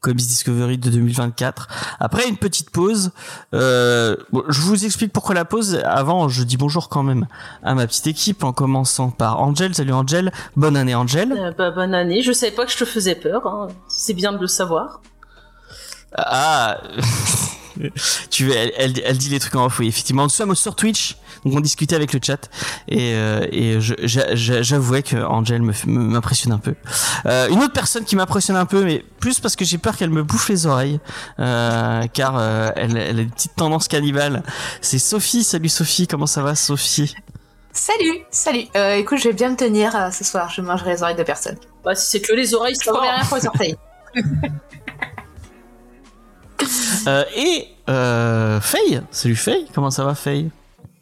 Comics Discovery de 2024. Après une petite pause, euh, bon, je vous explique pourquoi la pause. Avant, je dis bonjour quand même à ma petite équipe, en commençant par Angel. Salut Angel, bonne année Angel. Euh, bah, bonne année, je savais pas que je te faisais peur, hein. c'est bien de le savoir. Ah, tu veux, elle, elle, elle dit les trucs en off. Oui, effectivement, nous sommes sur Twitch, donc on discutait avec le chat et, euh, et j'avouais que Angel m'impressionne un peu. Euh, une autre personne qui m'impressionne un peu, mais plus parce que j'ai peur qu'elle me bouffe les oreilles, euh, car euh, elle, elle a une petite tendance cannibale. C'est Sophie. Salut Sophie, comment ça va Sophie? Salut, salut. Euh, écoute, je vais bien me tenir euh, ce soir. Je mangerai les oreilles de personne. Bah, si c'est que les oreilles, ça va. rien pour les orteils. euh, Et euh, Faye. Salut Faye, comment ça va Faye?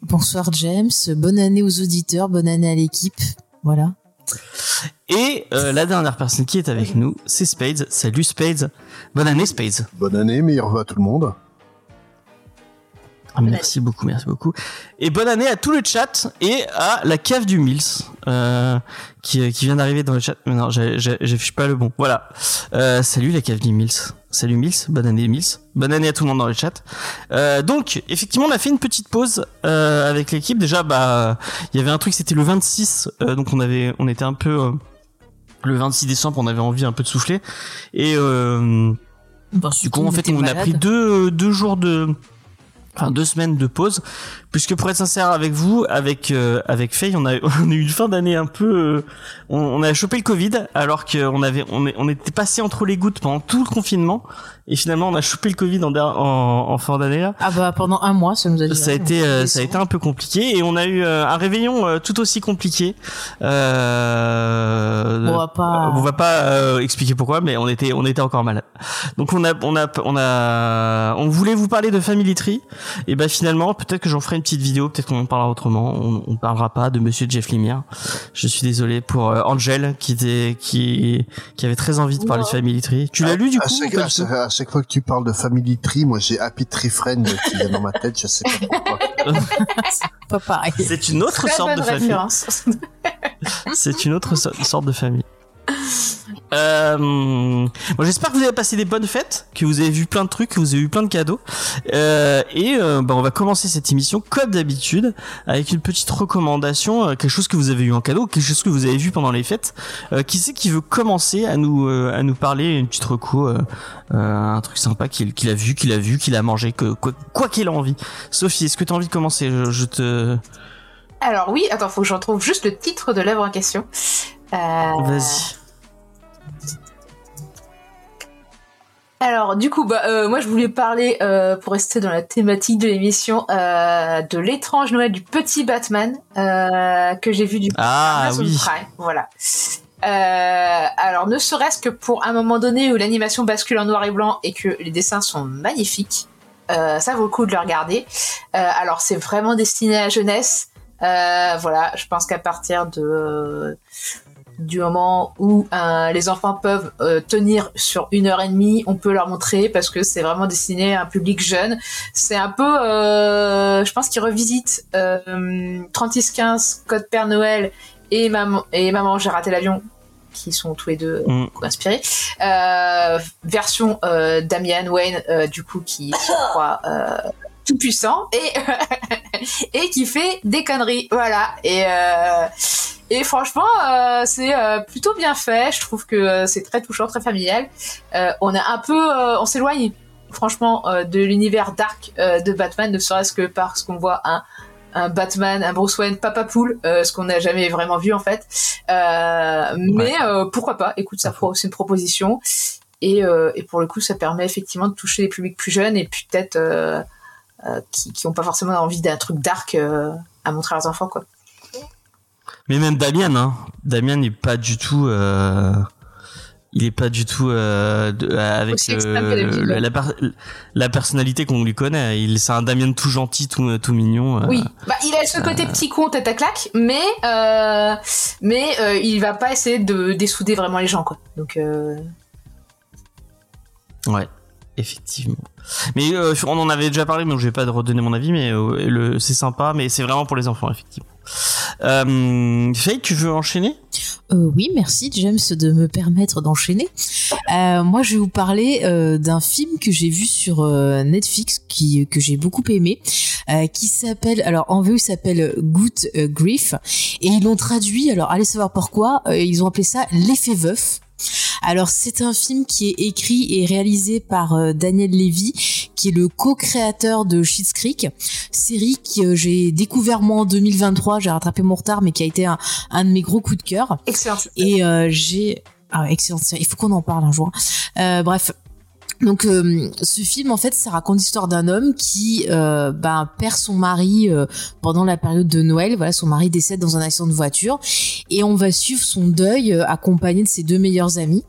Bonsoir James, bonne année aux auditeurs, bonne année à l'équipe. Voilà. Et euh, la dernière personne qui est avec nous, c'est Spades. Salut Spades. Bonne année Spades. Bonne année, meilleurs vœux à tout le monde. Ah, merci beaucoup, merci beaucoup. Et bonne année à tout le chat et à la cave du Mills euh, qui, qui vient d'arriver dans le chat. Mais non, j'affiche pas le bon. Voilà. Euh, salut la cave du Mills. Salut Mills. Bonne année Mills. Bonne année à tout le monde dans le chat. Euh, donc effectivement, on a fait une petite pause avec l'équipe. Déjà, bah, il y avait un truc, c'était le 26. euh, donc on avait, on était un peu le 26 décembre, on avait envie un peu de souffler. Et euh, du coup, en fait, on a pris deux, deux jours de, enfin deux semaines de pause, puisque pour être sincère avec vous, avec euh, avec Faye, on a eu une fin d'année un peu, euh, on, on a chopé le Covid alors qu'on avait on, est- on était passé entre les gouttes pendant tout le confinement, et finalement on a chopé le Covid en, en, en fin d'année là. Ah bah pendant un mois, ça nous a dit. Ça a été euh, ça a été un peu compliqué et on a eu euh, un réveillon euh, tout aussi compliqué. Euh, On va pas. on va pas euh, expliquer pourquoi, mais on était on était encore malade. Donc on a on a on a on voulait vous parler de Family Tree et ben finalement peut-être que j'en ferai une petite vidéo, peut-être qu'on en parlera autrement. On, on parlera pas de Monsieur Jeff Lemire. Je suis désolé pour euh, Angel qui était qui qui avait très envie de parler de Family Tree. Tu l'as lu du à coup chaque, fois que tu parles de Family Tree, moi j'ai Happy Tree Friend qui vient dans ma tête, je sais pas pourquoi. Pas pareil. C'est une autre Très sorte bonne de famille. C'est une autre so- sorte de famille. Euh, bon, j'espère que vous avez passé des bonnes fêtes, que vous avez vu plein de trucs, que vous avez eu plein de cadeaux. Euh, et euh, bah, on va commencer cette émission comme d'habitude avec une petite recommandation, euh, quelque chose que vous avez eu en cadeau, quelque chose que vous avez vu pendant les fêtes. Euh, qui c'est qui veut commencer à nous euh, à nous parler une petite reco, un truc sympa qu'il a vu, qu'il a vu, qu'il a mangé, que quoi qu'il a envie. Sophie, est-ce que tu as envie de commencer? Je, je te Alors oui, attends, faut que je retrouve juste le titre de l'œuvre en question. Euh, vas-y. Alors du coup, bah, euh, moi je voulais parler, euh, pour rester dans la thématique de l'émission, euh, de l'étrange Noël du petit Batman euh, que j'ai vu du Ah Amazon oui. Prime, voilà. Euh, alors, ne serait-ce que pour un moment donné où l'animation bascule en noir et blanc et que les dessins sont magnifiques, euh, ça vaut le coup de le regarder. Euh, alors, c'est vraiment destiné à la jeunesse. Euh, voilà, je pense qu'à partir de du moment où euh, les enfants peuvent euh, tenir sur une heure et demie, on peut leur montrer parce que c'est vraiment destiné à un public jeune. C'est un peu, euh, je pense qu'ils revisitent euh, 3615 Code Père Noël et Maman et Maman j'ai raté l'avion qui sont tous les deux Mm. beaucoup inspirés. Euh, version euh, Damian Wayne euh, du coup qui se croit euh, tout puissant et et qui fait des conneries. Voilà. Et euh, et franchement euh, c'est euh, plutôt bien fait. Je trouve que euh, c'est très touchant très familial. On a un peu on s'éloigne franchement de l'univers dark de Batman ne serait-ce que parce qu'on voit un un Batman, un Bruce Wayne, Papa Poule, ce qu'on n'a jamais vraiment vu en fait. Mais pourquoi pas? Écoute, ça c'est une proposition. Et, et pour le coup, ça permet effectivement de toucher les publics plus jeunes et puis peut-être qui qui ont pas forcément envie d'un truc dark euh, à montrer à leurs enfants quoi. Mais même Damien, hein. Damien n'est pas du tout. Euh... il est pas du tout euh, de- avec euh, le- la, la personnalité qu'on lui connaît. Il c'est un Damien tout gentil, tout tout mignon. euh. Oui, bah, il a ce côté petit con tête à claque, mais euh, mais euh, il va pas essayer de dessouder vraiment les gens quoi. Donc euh, Ouais, effectivement. Mais euh, on en avait déjà parlé, donc je vais pas redonner mon avis, mais euh, c'est sympa, mais c'est vraiment pour les enfants, effectivement. Euh, Faye, tu veux enchaîner? Euh, oui, merci James de me permettre d'enchaîner. Moi, je vais vous parler d'un film que j'ai vu sur Netflix qui que j'ai beaucoup aimé, qui s'appelle alors en VO il s'appelle Good Grief et ils l'ont traduit. Alors allez savoir pourquoi ils ont appelé ça l'effet veuf. Alors c'est un film qui est écrit et réalisé par euh, Daniel Levy, qui est le co-créateur de Schitt's Creek, série que euh, j'ai découvert moi en 2023. J'ai rattrapé mon retard, mais qui a été un, un de mes gros coups de cœur. excellent. Et euh, j'ai ah excellente série. Il faut qu'on en parle un jour. Euh, bref. Donc euh, ce film en fait ça raconte l'histoire d'un homme qui euh, ben, perd son mari euh, pendant la période de Noël. Voilà son mari décède dans un accident de voiture. Et on va suivre son deuil euh, accompagné de ses deux meilleurs amis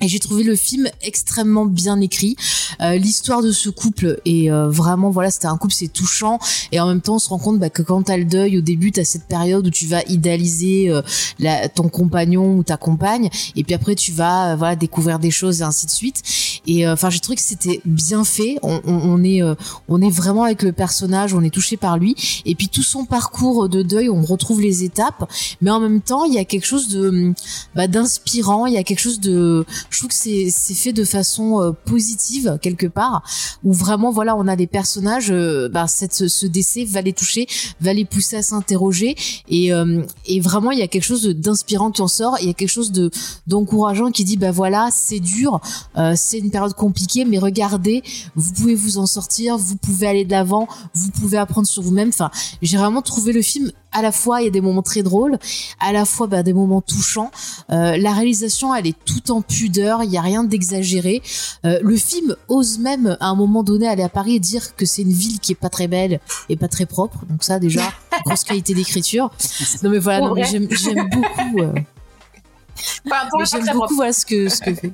et j'ai trouvé le film extrêmement bien écrit. Euh, L'histoire de ce couple est euh, vraiment, voilà, c'était un couple, c'est touchant. Et en même temps, on se rend compte bah, que quand t'as le deuil, au début, t'as cette période où tu vas idéaliser euh, la, ton compagnon ou ta compagne. Et puis après, tu vas euh, voilà découvrir des choses et ainsi de suite. Et euh, enfin, j'ai trouvé que c'était bien fait. On, on, on est, euh, on est vraiment avec le personnage, on est touché par lui. Et puis tout son parcours de deuil, on retrouve les étapes. Mais en même temps, il y a quelque chose de bah, d'inspirant. Il y a quelque chose de je trouve que c'est fait de façon euh, positive quelque part où vraiment voilà on a des personnages euh, bah, ce, décès va les toucher va les pousser à s'interroger et euh, et vraiment il y a quelque chose d'inspirant qui en sort il y a quelque chose de d'encourageant qui dit bah voilà c'est dur c'est une période compliquée mais regardez vous pouvez vous en sortir vous pouvez aller de l'avant vous pouvez apprendre sur vous-même. Enfin j'ai vraiment trouvé le film à la fois il y a des moments très drôles à la fois bah, des moments touchants. La réalisation, elle est tout en pudeur, il y a rien d'exagéré. Euh, le film ose même à un moment donné aller à Paris et dire que c'est une ville qui est pas très belle et pas très propre. Donc ça déjà, grosse qualité d'écriture. Non mais voilà, non mais Ouais. j'aime j'aime beaucoup. euh, Enfin, pour mais le j'aime beaucoup propre. voilà ce que ce que fait.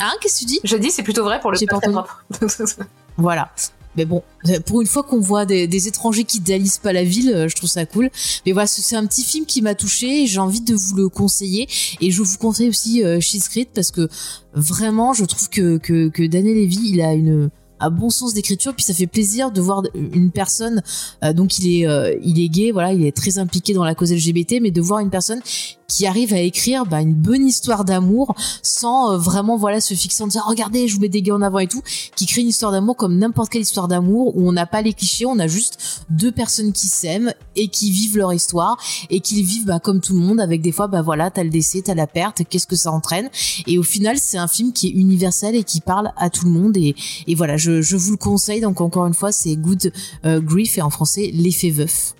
Hein, qu'est-ce que tu dis? Je dis c'est plutôt vrai pour le J'ai pas pas très propre. Voilà. Mais bon, euh, pour une fois qu'on voit des, étrangers qui idéalisent pas la ville, euh, je trouve ça cool. Mais voilà, ce- c'est un petit film qui m'a touché et j'ai envie de vous le conseiller. Et je vous conseille aussi euh, Creek parce que vraiment, je trouve que, que, que Daniel Levy, il a une un bon sens d'écriture puis ça fait plaisir de voir une personne euh, donc il est euh, il est gay voilà il est très impliqué dans la cause LGBT mais de voir une personne qui arrive à écrire bah, une bonne histoire d'amour sans euh, vraiment voilà se fixer en disant regardez je vous mets des gays en avant et tout qui crée une histoire d'amour comme n'importe quelle histoire d'amour où on n'a pas les clichés, on a juste deux personnes qui s'aiment et qui vivent leur histoire et qui vivent bah, comme tout le monde avec des fois bah voilà t'as le décès, t'as la perte, qu'est-ce que ça entraîne? Et au final c'est un film qui est universel et qui parle à tout le monde et, et voilà je, je vous le conseille donc encore une fois c'est Good euh, Grief et en français l'effet veuf.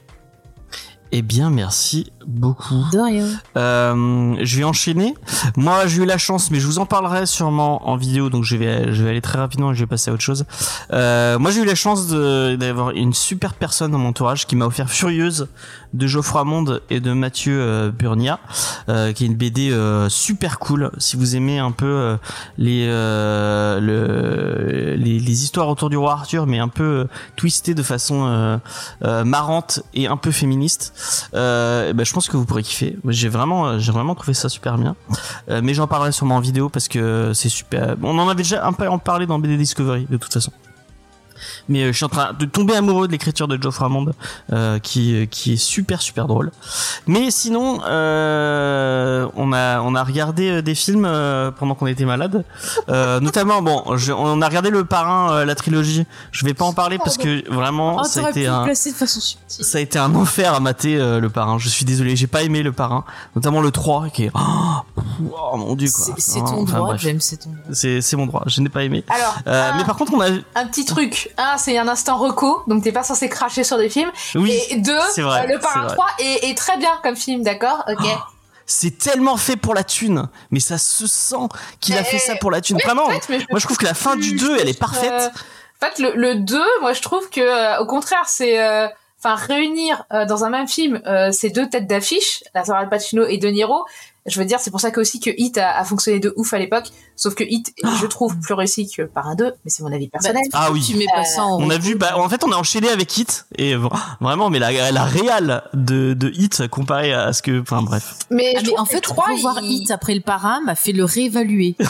Eh bien, merci beaucoup. De rien. Euh, je vais enchaîner. Moi, j'ai eu la chance, mais je vous en parlerai sûrement en vidéo, donc je vais, je vais aller très rapidement et je vais passer à autre chose. Euh, moi, j'ai eu la chance d'avoir une super personne dans mon entourage qui m'a offert Furieuse de Geoffroy Monde et de Mathieu euh, Burnia, euh, qui est une BD euh, super cool. Si vous aimez un peu euh, les, euh, le, les, les histoires autour du roi Arthur, mais un peu twistées de façon marrante et un peu féministe, euh, ben, je pense que vous pourrez kiffer. J'ai vraiment, j'ai vraiment trouvé ça super bien. Euh, mais j'en parlerai sûrement en vidéo parce que c'est super. On en avait déjà un peu parlé dans BD Discovery de toute façon. Mais euh, je suis en train de tomber amoureux de l'écriture de Geoffrey Hammond, euh, qui qui est super super drôle. Mais sinon, euh, on a on a regardé euh, des films euh, pendant qu'on était malade, euh, notamment bon, je- on a regardé le Parrain, euh, la trilogie. Je vais pas en parler parce que vraiment Oh, ça a été un ça a été un enfer à mater euh, le parrain. Je suis désolé, j'ai pas aimé le parrain, notamment le 3 qui est oh, oh, mon dieu quoi. C'est Enfin, ton droit. James, c'est ton droit. C'est c'est mon droit, je n'ai pas aimé. Alors, Euh, un, mais par contre, on a un petit truc. Un, c'est un instant reco, donc t'es pas censé cracher sur des films. oui, Et deux, vrai, euh, le Parrain vrai. 3 est, est très bien comme film, d'accord Ok. c'est tellement fait pour la thune, mais ça se sent qu'il a fait ça pour la thune. Oui, Vraiment. je Moi, je trouve que la fin du 2, elle est parfaite. Euh, en fait, le, le 2, moi, je trouve que, euh, au contraire, c'est. euh, réunir dans un même film ces deux têtes d'affiche, la Al Pacino et De Niro. Je veux dire, c'est pour ça que aussi que Hit a, a fonctionné de ouf à l'époque. Sauf que Hit, Ah. je trouve plus réussi que par un 2, mais c'est mon avis personnel. Ah oui. Tu mets pas ça en On a vu, bah, en fait, on a enchaîné avec Hit et vra- vraiment, mais la, la réal de, de Hit comparé à ce que, enfin bref. mais, Ah, mais en fait, trois, revoir il- Hit après le parrain m'a fait le réévaluer.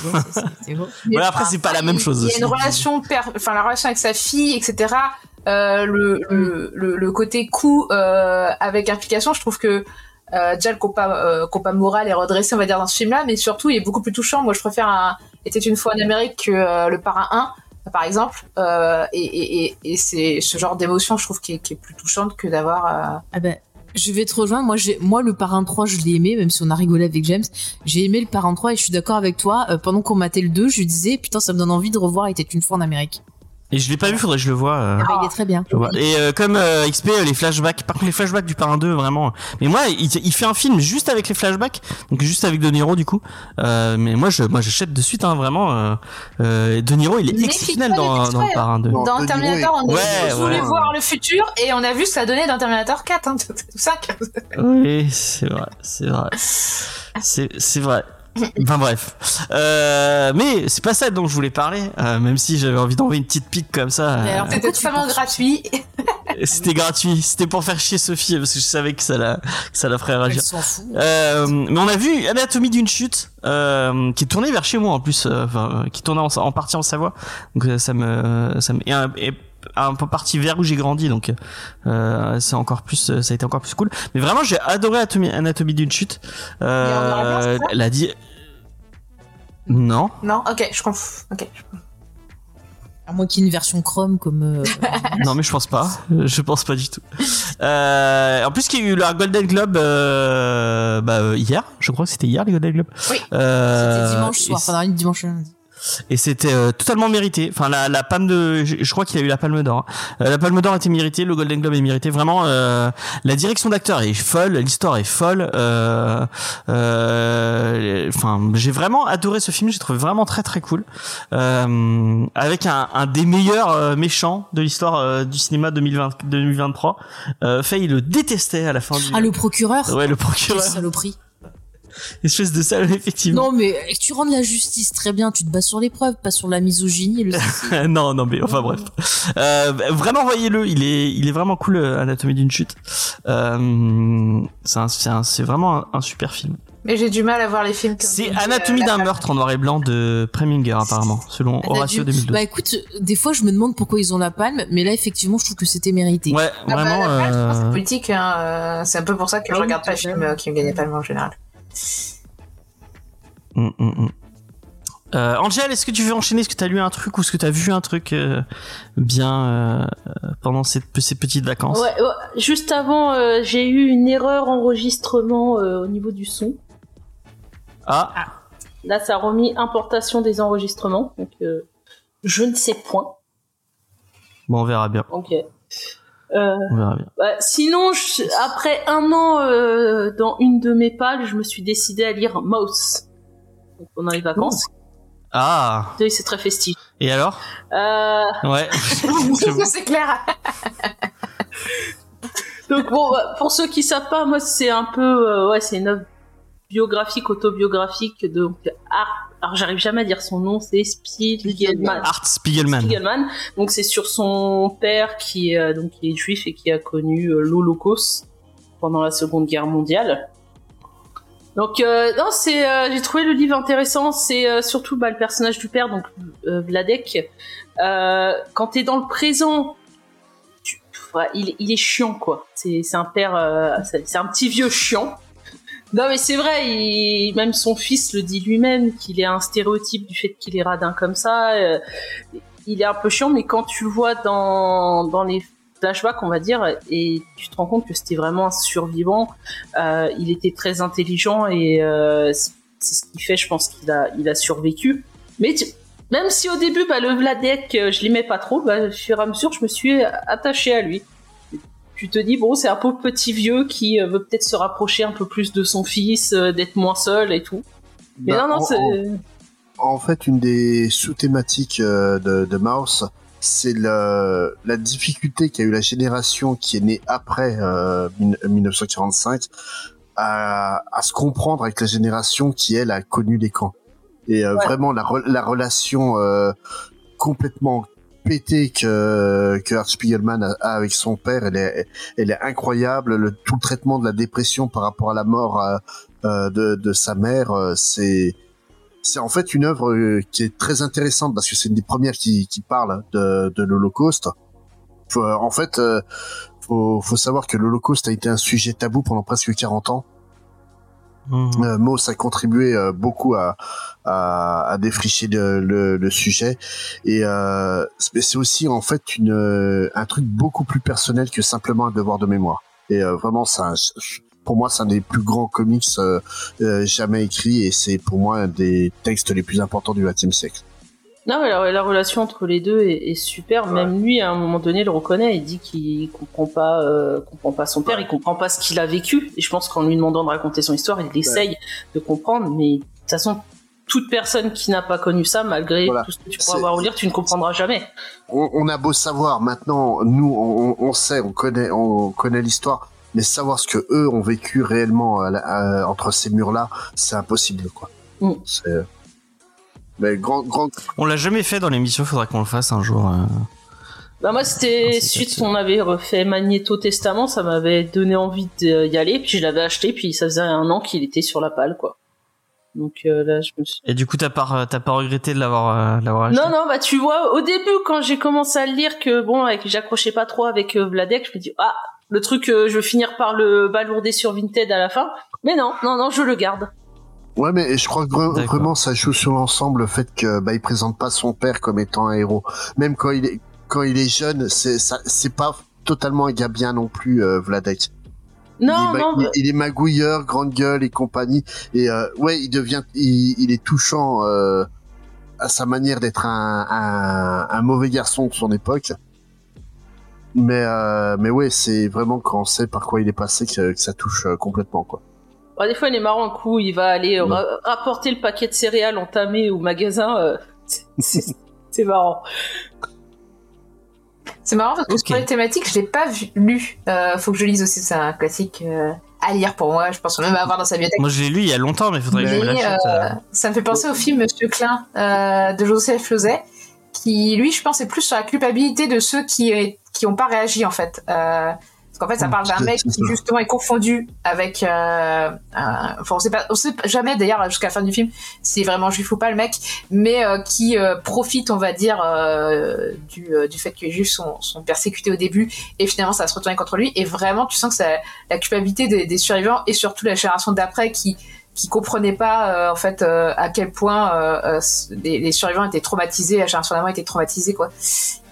Ouais, après, c'est pas la même chose Il y a une relation, enfin la relation avec sa fille, etc. Euh, le, le, le, le côté coup euh, avec implication, je trouve que euh, déjà le compas, euh, moral est redressé, on va dire, dans ce film-là, mais surtout il est beaucoup plus touchant. Moi, je préfère un Était une fois en Amérique que euh, le Parrain 1, par exemple. Euh, et c'est ce genre d'émotion, je trouve, qui est, plus touchante que d'avoir. Ah ben, je vais te rejoindre. Moi, moi, le parrain 3, je l'ai aimé, même si on a rigolé avec James. J'ai aimé le parrain 3 et je suis d'accord avec toi. Pendant qu'on matait le 2, je lui disais, putain, ça me donne envie de revoir était une fois en Amérique. Et je l'ai pas vu, faudrait que je le vois. euh. Ah bah, il est très bien. Et euh, comme euh, XP, euh, les flashbacks, par contre les flashbacks du parrain 2, vraiment. Mais moi, il, il fait un film juste avec les flashbacks, donc juste avec De Niro du coup. Euh, mais moi, je, moi, j'achète de suite, hein, vraiment. Euh, De Niro, il est Mais exceptionnel dans, dans le extraits. parrain 2. Non, Dans Niro Terminator, on Ouais, ouais. voir le futur et on a vu ce que ça donnait dans Terminator 4, hein, 5. Oui, c'est vrai, c'est vrai. C'est, c'est vrai. Enfin bref. Euh, mais c'est pas ça dont je voulais parler, euh, même si j'avais envie d'envoyer une petite pique comme ça. Mais alors, euh, C'était tu totalement gratuit. c'était gratuit, c'était pour faire chier Sophie parce que je savais que ça la, que ça la ferait Elle réagir. s'en fout. Euh, mais on a vu Anatomie d'une chute euh, qui est tournée vers chez moi en plus, euh, enfin, euh, qui tournait en, en partie en Savoie. Donc euh, ça me, ça me, et, un- et un peu partie vers où j'ai grandi, donc euh, c'est encore plus, euh, ça a été encore plus cool. Mais vraiment, j'ai adoré Anatomie, Anatomie d'une chute. Euh, Et en Non. Non, ok, je confonds. Ok. À moins qu'il y ait une version Chrome comme. euh, non mais je pense pas. Je pense pas du tout. Euh, en plus qu'il y a eu la Golden Globe euh, bah, hier, je crois que c'était hier les Golden Globe. Oui. Euh, C'était dimanche soir, enfin, dimanche lundi. Et c'était euh, totalement mérité. Enfin, la, la palme de, je, je crois qu'il a eu la palme d'or. hein. Euh, la palme d'or a été méritée, le Golden Globe est mérité. Vraiment, euh, la direction d'acteur est folle, l'histoire est folle. euh, euh, Enfin, j'ai vraiment adoré ce film. J'ai trouvé vraiment très très cool. Euh, avec un, un des meilleurs méchants de l'histoire du cinéma 2020, 2023. Euh, Faye le détestait à la fin du. Ah, le procureur Ouais, le procureur. saloperie. Espèce de sale, effectivement. Non, mais tu rends la justice très bien, tu te bases sur les preuves, pas sur la misogynie le non, non, mais enfin bref. Euh, vraiment, voyez-le, il est, il est vraiment cool, euh, Anatomie d'une chute. Euh, c'est un- c'est un- c'est vraiment un, un super film. Mais j'ai du mal à voir les films. comme C'est dit, Anatomie euh, d'un meurtre en noir et blanc de Preminger, apparemment, selon Horatio dû- 2012. Bah écoute, des fois je me demande pourquoi ils ont la palme, mais là effectivement je trouve que c'était mérité. ouais, Ah bah, vraiment. la Palme, je pense que euh, C'est politique, hein, euh, c'est un peu pour ça que je regarde pas les films euh, qui me gagnent pas en général. Hum, hum, hum. Euh, Angel, est-ce que tu veux enchaîner? Est-ce que tu as lu un truc ou est-ce que tu as vu un truc euh, bien euh, pendant ces, ces petites vacances? Ouais, ouais, juste avant, euh, j'ai eu une erreur enregistrement euh, au niveau du son. Ah, Là, ça a remis importation des enregistrements, donc euh, je ne sais point. bon, on verra bien. Ok. Euh, On verra bien. bah, sinon, je- après un an euh, dans une de mes pales, je me suis décidé à lire Mouse donc, pendant les vacances. Ah, Oui, c'est très festif. et alors? Euh, Ouais. C'est clair. Donc bon, bah, pour ceux qui savent pas, moi c'est un peu, euh, ouais, c'est une œuvre biographique, autobiographique de donc, Art. Alors j'arrive jamais à dire son nom, c'est Spiegelman. Art Spiegelman. Spiegelman. Donc c'est sur son père qui est euh, donc qui est juif et qui a connu euh, l'Holocauste pendant la Seconde Guerre mondiale. Donc euh, non, c'est euh, j'ai trouvé le livre intéressant. C'est euh, surtout bah, le personnage du père, donc Vladek. Quand t'es dans le présent, tu- il, il est chiant quoi. C'est c'est un père, c'est un petit vieux chiant. Non mais c'est vrai, il- même son fils le dit lui-même qu'il est un stéréotype du fait qu'il est radin comme ça. euh, il est un peu chiant, mais quand tu le vois dans, dans les flashbacks, on va dire, et tu te rends compte que c'était vraiment un survivant, euh, il était très intelligent et euh, c'est ce qui fait, je pense, qu'il a, il a survécu. Mais tu- même si au début, bah, le Vladek, euh, je l'aimais pas trop, bah, au fur et à mesure, je me suis attaché à lui. Tu te dis, bon, c'est un pauvre petit vieux qui euh, veut peut-être se rapprocher un peu plus de son fils, euh, d'être moins seul et tout. Mais Bah, non, non, en- c'est... en- fait, une des sous-thématiques euh, de, de Mouse, c'est le la difficulté qu'a eu la génération qui est née après euh, 1945 à, à se comprendre avec la génération qui elle a connu les camps. Et euh, Ouais. vraiment la, re- la relation euh, complètement pétée que que Art Spiegelman a, avec son père, elle est elle est incroyable. Le, tout le traitement de la dépression par rapport à la mort euh, euh, de, de sa mère, euh, c'est c'est en fait une œuvre qui est très intéressante parce que c'est une des premières qui, qui parle de, de l'Holocauste. En fait, faut, faut savoir que l'Holocauste a été un sujet tabou pendant presque 40 ans. Mhm. Euh, Moss a contribué euh, beaucoup à, à, à défricher le, le, le sujet et euh, c'est aussi en fait une, euh, un truc beaucoup plus personnel que simplement un devoir de mémoire. Et euh, vraiment, un- pour moi, c'est un des plus grands comics euh, jamais écrits et c'est pour moi un des textes les plus importants du XXe siècle. Non, mais la, la relation entre les deux est, est super. Même lui, à un moment donné, le reconnaît. Il dit qu'il comprend pas, euh, comprend pas son père, il comprend pas ce qu'il a vécu. Et je pense qu'en lui demandant de raconter son histoire, il essaye de comprendre. Mais de toute façon, toute personne qui n'a pas connu ça, malgré Voilà. tout ce que tu pourras avoir ou lire, tu ne comprendras jamais. on, on a beau savoir maintenant, nous on, on sait, on connaît, on connaît l'histoire, mais savoir ce que eux ont vécu réellement à la- à- entre ces murs-là, c'est impossible quoi. Mm. C'est- Mais grand, grand, On l'a jamais fait dans l'émission, faudra qu'on le fasse un jour. euh. Bah moi, c'était Ah, suite on avait refait Magneto Testament, ça m'avait donné envie d'y aller. Puis je l'avais acheté, puis ça faisait un an qu'il était sur la palle, quoi. Donc euh, là, je me suis Et du coup, t'as pas, t'as pas regretté de l'avoir, euh, de l'avoir acheté? Non, non, bah tu vois, au début, quand j'ai commencé à le lire, que bon, avec, j'accrochais pas trop avec euh, Vladek, je me dis, ah, le truc, euh, je vais finir par le balourder sur Vinted à la fin. Mais non, non, non, je le garde. Ouais, mais je crois que vraiment ça joue sur l'ensemble le fait que bah il présente pas son père comme étant un héros. Même quand il est quand il est jeune, c'est c'est pas totalement un gars bien non plus euh, Vladek. Non, il, est, non, il, est magouilleur, grande gueule et compagnie. Et euh, ouais, il devient, il, il est touchant euh, à sa manière d'être un, un, un mauvais garçon de son époque. Mais euh, mais ouais, c'est vraiment quand on sait par quoi il est passé que, que ça touche euh, complètement quoi. Bah, des fois, il est marrant, un coup, il va aller euh, ra- rapporter le paquet de céréales entamé au magasin, euh, c'est- marrant. C'est marrant parce que Ok. sur les thématiques, je l'ai pas vu, lu. Euh, faut que je lise aussi, c'est un classique euh, à lire pour moi. Je pense même à avoir dans sa bibliothèque. Moi, je l'ai lu il y a longtemps, mais faudrait que je me Mais, l'achète. euh. Ça me fait penser au film Monsieur Klein euh, de Joseph Lozet, qui lui, je pense, est plus sur la culpabilité de ceux qui qui ont pas réagi en fait. Euh, parce qu'en fait, ça Mm, parle d'un mec qui ça. justement est confondu avec. Euh, un- enfin, on sait pas, on sait jamais d'ailleurs jusqu'à la fin du film est vraiment juif ou pas le mec, mais euh, qui euh, profite, on va dire, euh, du, euh, du fait que les juifs sont, sont persécutés au début et finalement ça va se retourner contre lui. Et vraiment, tu sens que c'est la culpabilité des, des survivants et surtout la génération d'après qui qui comprenaient pas euh, en fait euh, à quel point euh, euh, les, les survivants étaient traumatisés, la génération d'avant était traumatisée quoi.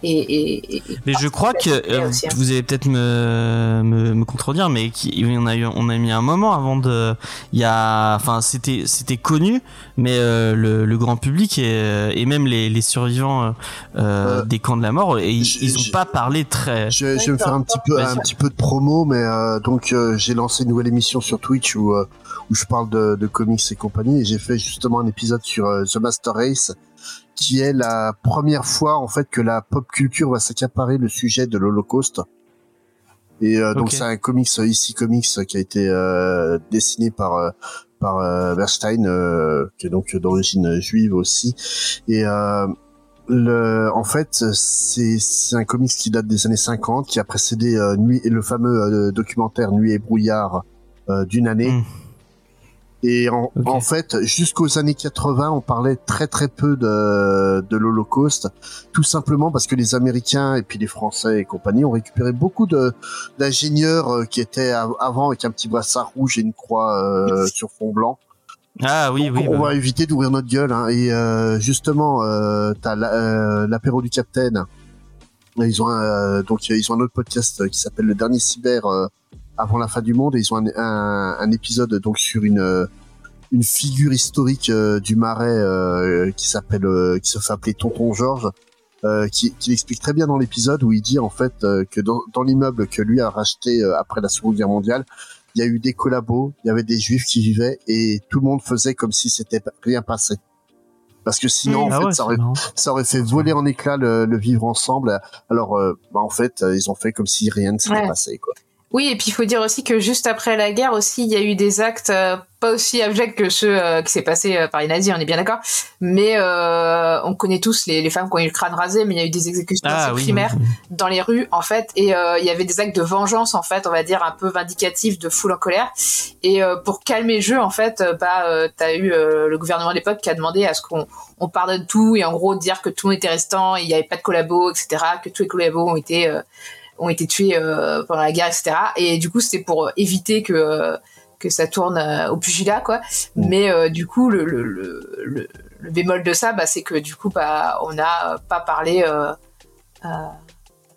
Et, et, et- Mais je crois que euh, aussi, hein. vous allez peut-être me, me, me contredire, mais qui, on a eu, on a mis un moment avant de, il y a, enfin c'était c'était connu, mais euh, le, le grand public et, et même les, les survivants euh, Euh, des camps de la mort, et ils, je- ils ont je- pas parlé très. Je, je vais me faire un petit peu un petit peu de promo, mais euh, donc euh, j'ai lancé une nouvelle émission sur Twitch où euh, où je parle de, de comics et compagnie, et j'ai fait justement un épisode sur euh, The Master Race, qui est la première fois en fait que la pop culture va s'accaparer le sujet de l'Holocauste. Et euh, donc c'est un comics ici comics euh, qui a été euh, dessiné par par euh, Bernstein, qui est donc d'origine juive aussi. Et le, en fait, c'est un comics qui date des années 50, qui a précédé Nuit et le fameux documentaire Nuit et brouillard d'une année. Mm. Et en, fait, jusqu'aux années 80, on parlait très très peu de, de l'Holocauste, tout simplement parce que les Américains et puis les Français et compagnie ont récupéré beaucoup de d'ingénieurs euh, qui étaient av- avant avec un petit brassard rouge et une croix euh, sur fond blanc. Ah oui, oui. on bah. va éviter d'ouvrir notre gueule. Hein. Et euh, justement, euh, t'as la- l'apéro du Capitaine. Ils ont un, donc ils ont un autre podcast qui s'appelle le dernier cyber avant la fin du monde. Et ils ont un, un, un épisode donc sur une euh, une figure historique euh, du Marais euh, qui s'appelle euh, qui se fait appeler Tonton Georges. Euh, qui, qui l'explique très bien dans l'épisode où il dit en fait euh, que dans, dans l'immeuble que lui a racheté euh, après la Seconde Guerre mondiale, il y a eu des collabos, il y avait des juifs qui vivaient et tout le monde faisait comme si c'était rien passé. Parce que sinon, Mm. en Ah fait, ouais, ça aurait, ça aurait fait voler en éclats le, le vivre ensemble. Alors, euh, bah, en fait, ils ont fait comme si rien ne s'était Ouais. passé, quoi. Oui, et puis il faut dire aussi que juste après la guerre aussi, il y a eu des actes euh, pas aussi abjects que ceux euh, qui s'est passé euh, par les nazis, on est bien d'accord. Mais euh, on connaît tous les, les femmes qui ont eu le crâne rasé, mais il y a eu des exécutions Ah oui. primaires oui. dans les rues en fait, et euh, il y avait des actes de vengeance en fait, on va dire un peu vindicatifs de foule en colère. Et euh, pour calmer le jeu en fait, bah euh, t'as eu euh, le gouvernement de l'époque qui a demandé à ce qu'on on pardonne tout et en gros dire que tout était restant, il n'y avait pas de collabos, etc. Que tous les collabos ont été euh, ont été tués euh, pendant la guerre, etc. Et du coup, c'était pour euh, éviter que euh, que ça tourne au pugilat, quoi. Mm. Mais euh, du coup, le, le, le, le, bémol de ça, bah, c'est que du coup, bah, on n'a pas parlé euh, euh,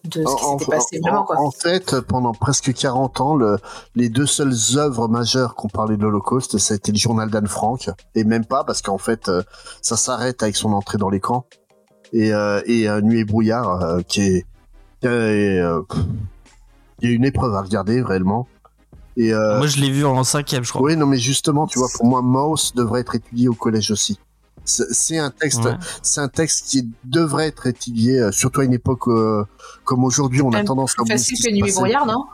de ce qui En- s'était passé en- vraiment, quoi. En fait, pendant presque 40 ans, le- les deux seules œuvres majeures qu'on parlait de l'Holocauste, ça a été le journal d'Anne Frank, et même pas parce qu'en fait, euh, ça s'arrête avec son entrée dans l'écran et, euh, et euh, Nuit et brouillard, euh, qui est, est, euh, pff, qui est une épreuve à regarder réellement. Et euh, Moi, je l'ai vu en cinquième, je crois. oui, non, mais justement, tu vois, pour moi, Mouse devrait être étudié au collège aussi. C'est c'est un texte, Ouais. c'est un texte qui devrait être étudié, euh, surtout à une époque euh, comme aujourd'hui, on a tendance à oublier facile que Nuit brouillard, non?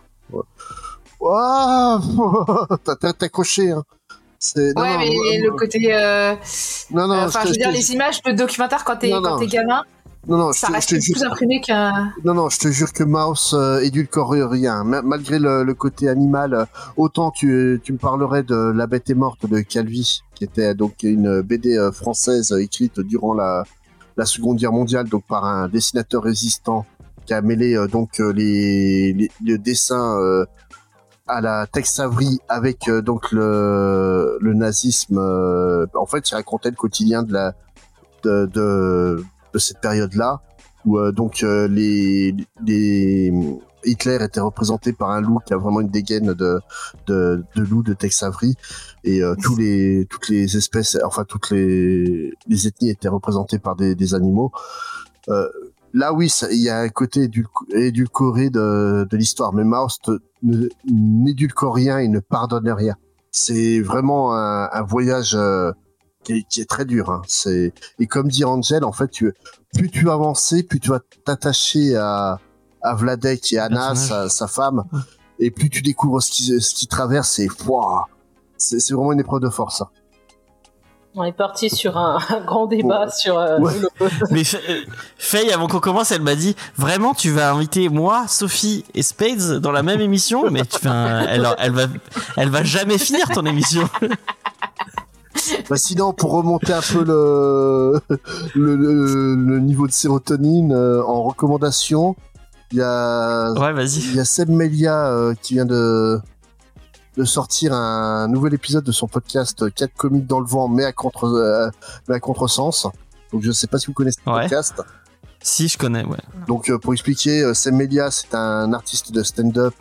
Ouah, t'as- t'as coché, hein. C'est- non, Ouais, non, mais le côté. euh, non, non, Enfin, je je veux dire, les images de documentaire quand t'es gamin, non, non, je ça te- je reste te jure, plus imprimé qu'un. non, non, je te jure que Mouse euh, édulcore rien. Ma- malgré le, le côté animal, euh, autant tu, tu me parlerais de La Bête est morte de Calvi, qui était donc une BD euh, française euh, écrite durant la, la Seconde Guerre mondiale, donc par un dessinateur résistant qui a mêlé euh, donc euh, les, les, le dessin euh, à la Tex Avery avec euh, donc le, le nazisme. euh, en fait, il racontait le quotidien de la de, de, de cette période-là où euh, donc euh, les, les Hitler était représenté par un loup qui a vraiment une dégaine de de, de loup de Tex Avery et euh, tous les toutes les espèces enfin toutes les les ethnies étaient représentées par des, animaux. Là oui il y a un côté édulc- édulcoré de, de l'histoire mais Maust ne- n'édulcore rien et ne pardonne rien. C'est vraiment un, voyage qui, est, qui est très dur hein. c'est et comme dit Angel en fait tu plus tu vas avancer plus tu vas t'attacher à à Vladek et Anna sa, sa femme et plus tu découvres ce qui ce qui traverse et pouah, c'est c'est vraiment une épreuve de force ça. On est parti sur un, un grand débat Ouais. sur euh, Ouais. le- Mais Fa- euh, Faye, avant qu'on commence, elle m'a dit vraiment, tu vas inviter moi, Sophie et Spades dans la même émission, mais tu, elle, elle va, elle va jamais finir ton émission. Bah sinon, pour remonter un peu le, le, le, le niveau de sérotonine euh, en recommandation, il y a, Ouais, vas-y. il y a Seb Melia euh, qui vient de, de sortir un nouvel épisode de son podcast 4 comiques dans le vent, mais à contre, euh, mais à contresens. Donc je sais pas si vous connaissez ce Ouais. podcast. Si, je connais, ouais. Donc euh, pour expliquer, euh, Sam Melia, c'est un artiste de stand-up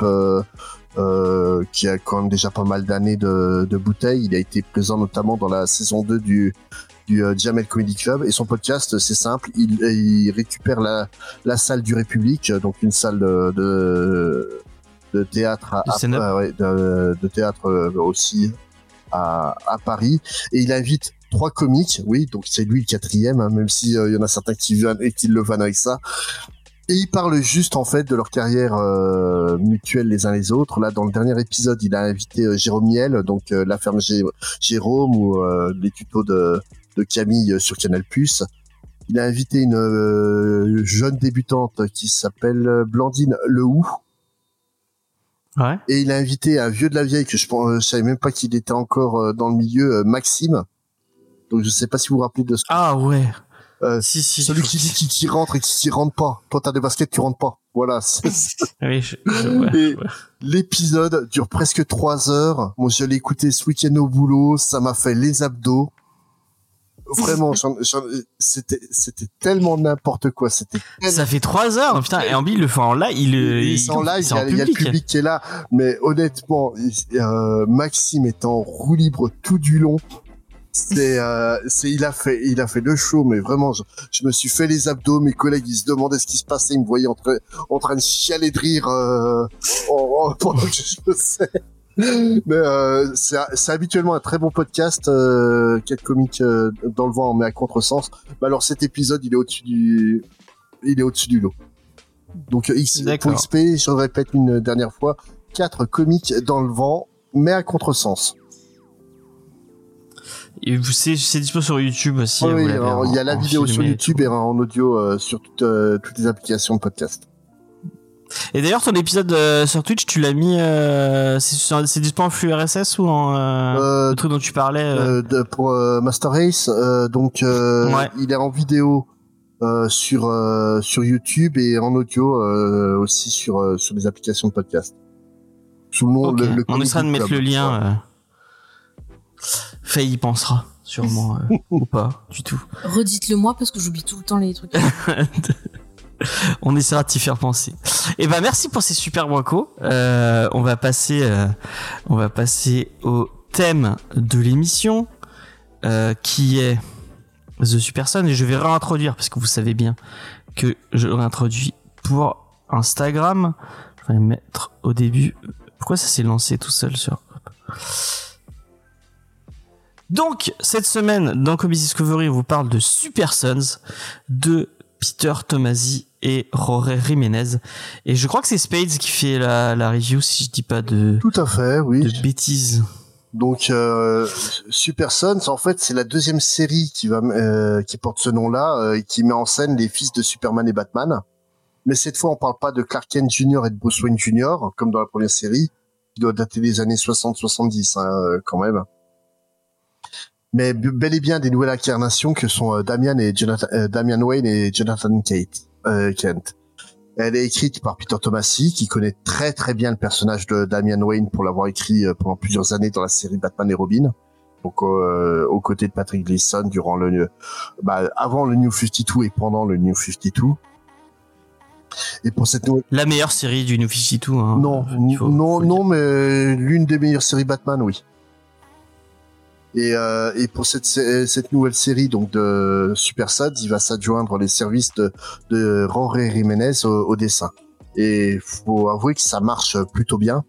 euh, qui a quand même déjà pas mal d'années de, de bouteille. Il a été présent notamment dans la saison 2 du, du euh, Jamel Comedy Club. Et son podcast, c'est simple, il, il récupère la, la salle du République, donc une salle de, de, de théâtre à, à- ouais, de, de théâtre euh, aussi à, à Paris. Et il invite trois comiques, oui, donc c'est lui le quatrième, hein, même si euh, il y en a certains qui, viennent et qui le vannent avec ça. Et ils parlent juste en fait de leur carrière euh, mutuelle les uns les autres. Là, dans le dernier épisode, il a invité euh, Jérôme Niel, donc euh, la ferme Jérôme ou euh, les tutos de, de Camille sur Canal+. Il a invité une euh, jeune débutante qui s'appelle Blandine Lehou. Ouais. Et il a invité un vieux de la vieille que je, je savais même pas qu'il était encore euh, dans le milieu, euh, Maxime. Donc je sais pas si vous vous rappelez de ce Ah ouais. Euh, si, si. celui qui dit qui, qui rentre et qui s'y rentre pas. Toi t'as des baskets, tu rentres pas. Voilà. c'est- c'est- Oui, je- je- ouais, Et- ouais. L'épisode dure presque trois heures. Moi, je l'ai écouté ce week-end au boulot. Ça m'a fait les abdos. Vraiment, j'en- j'en- c'était, c'était tellement n'importe quoi. C'était tellement- Ça fait trois heures, putain. Et Ambi, il le fait en live, il, il, c'est en live, il c'est y, en a, il y a le public. qui est là. Mais honnêtement, il- euh, Maxime est en roue libre tout du long. C'est, euh, c'est, il a fait, il a fait le show, mais vraiment, je, je me suis fait les abdos. Mes collègues, ils se demandaient ce qui se passait, ils me voyaient en train, en train de chialer de rire euh, en- en- pendant que je bossais. Mais euh, c'est c'est habituellement un très bon podcast. Euh, Quel comique euh, dans le vent, mais à contresens. Mais alors cet épisode, il est au-dessus du, il est au-dessus du lot. Donc euh, X, pour XP, je répète une dernière fois, quatre comiques dans le vent, mais à contresens. C'est c'est dispo sur YouTube aussi. Oui, alors, il y a la vidéo sur YouTube et en audio euh, sur toutes, euh, toutes les applications de podcast. Et d'ailleurs, ton épisode euh, sur Twitch, tu l'as mis. Euh, c'est dispo en flux RSS ou en euh, Euh, le truc dont tu parlais de- pour euh, Master Race, euh, donc euh, Ouais. il est en vidéo euh, sur euh, sur YouTube et en audio euh, aussi sur euh, sur les applications de podcast. Sous le nom ok. le, le On essaiera de mettre le lien. Euh... Faye y pensera sûrement euh, ou pas du tout. Redites-le moi parce que j'oublie tout le temps les trucs. On essaiera de t'y faire penser. Et ben merci pour ces super brocos. Euh, on va passer, euh, on va passer au thème de l'émission euh, qui est The Super Son et je vais réintroduire parce que vous savez bien que je réintroduis pour Instagram. Je vais mettre au début. Pourquoi ça s'est lancé tout seul sur donc, cette semaine, dans Comics Discovery, on vous parle de Super Sons, de Peter Tomasi et Jorge Jiménez. Et je crois que c'est Spades qui fait la, la review, si je dis pas de, Tout à fait, oui. de bêtises. Donc euh, Super Sons, en fait, c'est la deuxième série qui va euh, qui porte ce nom-là euh, et qui met en scène les fils de Superman et Batman. Mais cette fois, on parle pas de Clark Kent Jr. et de Bruce Wayne Jr. comme dans la première série, qui doit dater des années 60-70 hein, euh, quand même. Mais bel et bien des nouvelles incarnations que sont euh, Damian et Jonathan, euh, Damian Wayne et Jonathan Kate, euh, Kent. Elle est écrite par Peter Tomasi, qui connaît très très bien le personnage de Damian Wayne pour l'avoir écrit pendant plusieurs années dans la série Batman et Robin. Donc euh, aux côtés de Patrick Gleason durant le bah, avant le New 52 et pendant le New 52. Et pour cette nouvelle La meilleure série du New 52. Hein. non, non, non, mais l'une des meilleures séries Batman, oui. Et, euh, et pour cette, cette nouvelle série donc de Super Sons, il va s'adjoindre les services de, de Jorge Jiménez au, au dessin. Et faut avouer que ça marche plutôt bien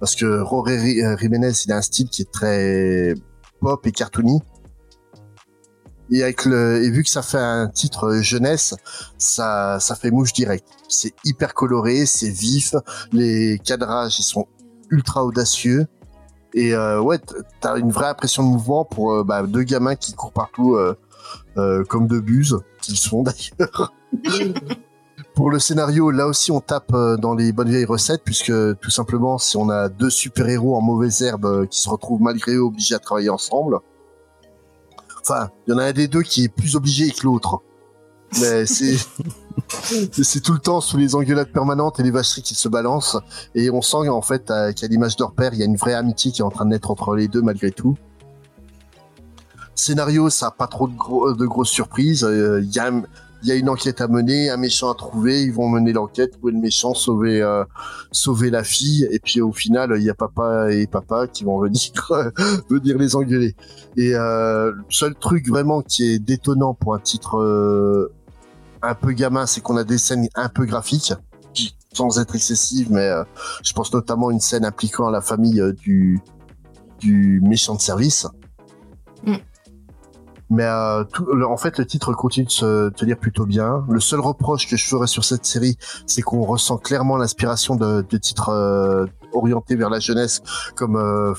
parce que Ri- euh, Jiménez, il a un style qui est très pop et cartoony. Et avec le, et vu que ça fait un titre jeunesse, ça, ça fait mouche direct. C'est hyper coloré, c'est vif, les cadrages ils sont ultra audacieux et euh, ouais t'as une vraie impression de mouvement pour euh, bah, deux gamins qui courent partout euh, comme deux buses qu'ils sont d'ailleurs. Pour le scénario là aussi on tape dans les bonnes vieilles recettes puisque tout simplement si on a deux super héros en mauvaise herbe qui se retrouvent malgré eux obligés à travailler ensemble enfin il y en a un des deux qui est plus obligé que l'autre mais c'est c'est- tout le temps sous les engueulades permanentes et les vacheries qui se balancent. Et on sent en fait qu'à l'image de leur père, il y a une vraie amitié qui est en train de naître entre les deux malgré tout. Scénario, ça a pas trop de, gros, de grosses surprises. Euh, il y a une enquête à mener, un méchant à trouver. Ils vont mener l'enquête, trouver le méchant, sauver, euh, sauver la fille. Et puis au final, il y a papa et papa qui vont venir, venir les engueuler. Et euh, le seul truc vraiment qui est détonnant pour un titre euh, un peu gamin, c'est qu'on a des scènes un peu graphiques, sans être excessives, mais euh, je pense notamment à une scène impliquant la famille euh, du du méchant de service. Mm. Mais euh, tout, en fait, le titre continue de se tenir plutôt bien. Le seul reproche que je ferais sur cette série, c'est qu'on ressent clairement l'inspiration de, de titres euh, orientés vers la jeunesse, comme euh,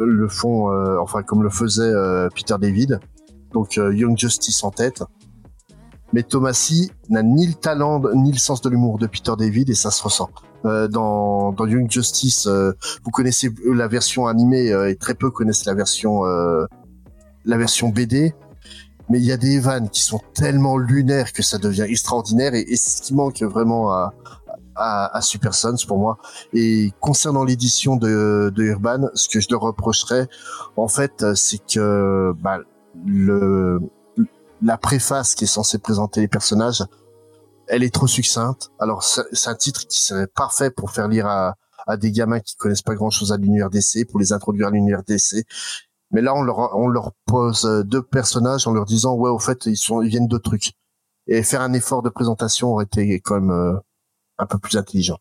le font, euh, enfin comme le faisait euh, Peter David. Donc euh, Young Justice en tête. Mais Tomasi n'a ni le talent ni le sens de l'humour de Peter David et ça se ressent. Euh, dans, dans Young Justice, euh, vous connaissez la version animée euh, et très peu connaissent la version la version BD. Mais il y a des vannes qui sont tellement lunaires que ça devient extraordinaire et, ce qui manque vraiment à, à, à Super Sons pour moi. Et concernant l'édition de, de Urban, ce que je leur reprocherais, en fait, c'est que bah, le la préface qui est censée présenter les personnages, elle est trop succincte. Alors c'est un titre qui serait parfait pour faire lire à, à des gamins qui connaissent pas grand chose à l'univers DC, pour les introduire à l'univers DC. Mais là, on leur, on leur pose euh, deux personnages en leur disant, ouais, au fait, ils sont, ils viennent de trucs. Et faire un effort de présentation aurait été quand même euh, un peu plus intelligent.